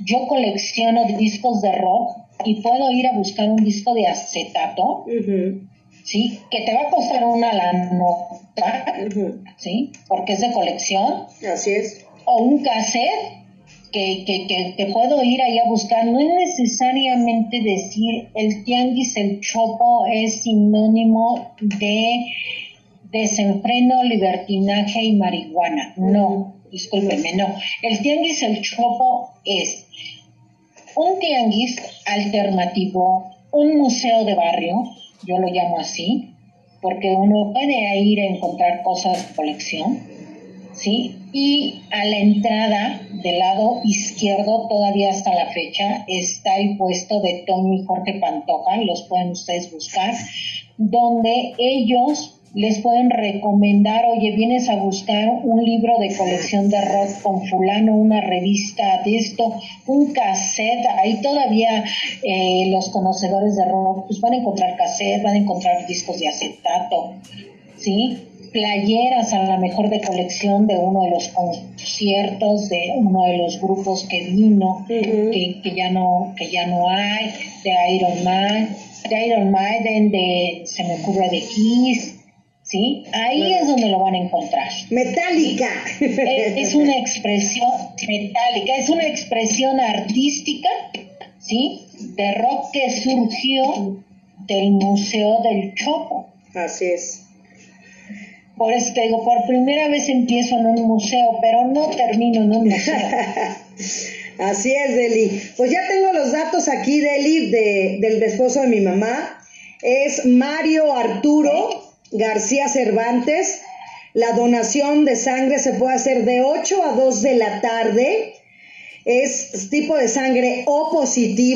yo colecciono discos de rock y puedo ir a buscar un disco de acetato, ¿sí? Que te va a costar una la nota, ¿sí? Porque es de colección. Así es. O un cassette que, que, que, que, puedo ir ahí a buscar. No es necesariamente decir el tianguis, el chopo es sinónimo de desenfreno, libertinaje y marihuana. No, discúlpenme, no. El tianguis el chopo es un tianguis alternativo, un museo de barrio, yo lo llamo así, porque uno puede ir a encontrar cosas de colección, ¿sí? Y a la entrada del lado izquierdo, todavía hasta la fecha, está el puesto de Tony y Jorge Pantoja, los pueden ustedes buscar, donde ellos les pueden recomendar, oye, vienes a buscar un libro de colección de rock con fulano, una revista de esto, un cassette, ahí todavía eh, los conocedores de rock pues van a encontrar cassette, van a encontrar discos de acetato, ¿sí? playeras a la mejor de colección de uno de los conciertos de uno de los grupos que vino que, que, ya no que ya no hay de Iron Man de Iron Maiden de se me ocurre de Kiss ¿sí? Ahí es donde lo van a encontrar. Metálica. Es, una expresión metálica, es una expresión artística, ¿sí? De rock que surgió del Museo del Chopo. Así es. Por eso te digo, por primera vez empiezo en un museo, pero no termino en un museo. Así es, Deli. Pues ya tengo los datos aquí, Deli, de, del esposo de mi mamá. Es Mario Arturo García Cervantes. La donación de sangre se puede hacer de 8 a 2 de la tarde. Es tipo de sangre O positivo.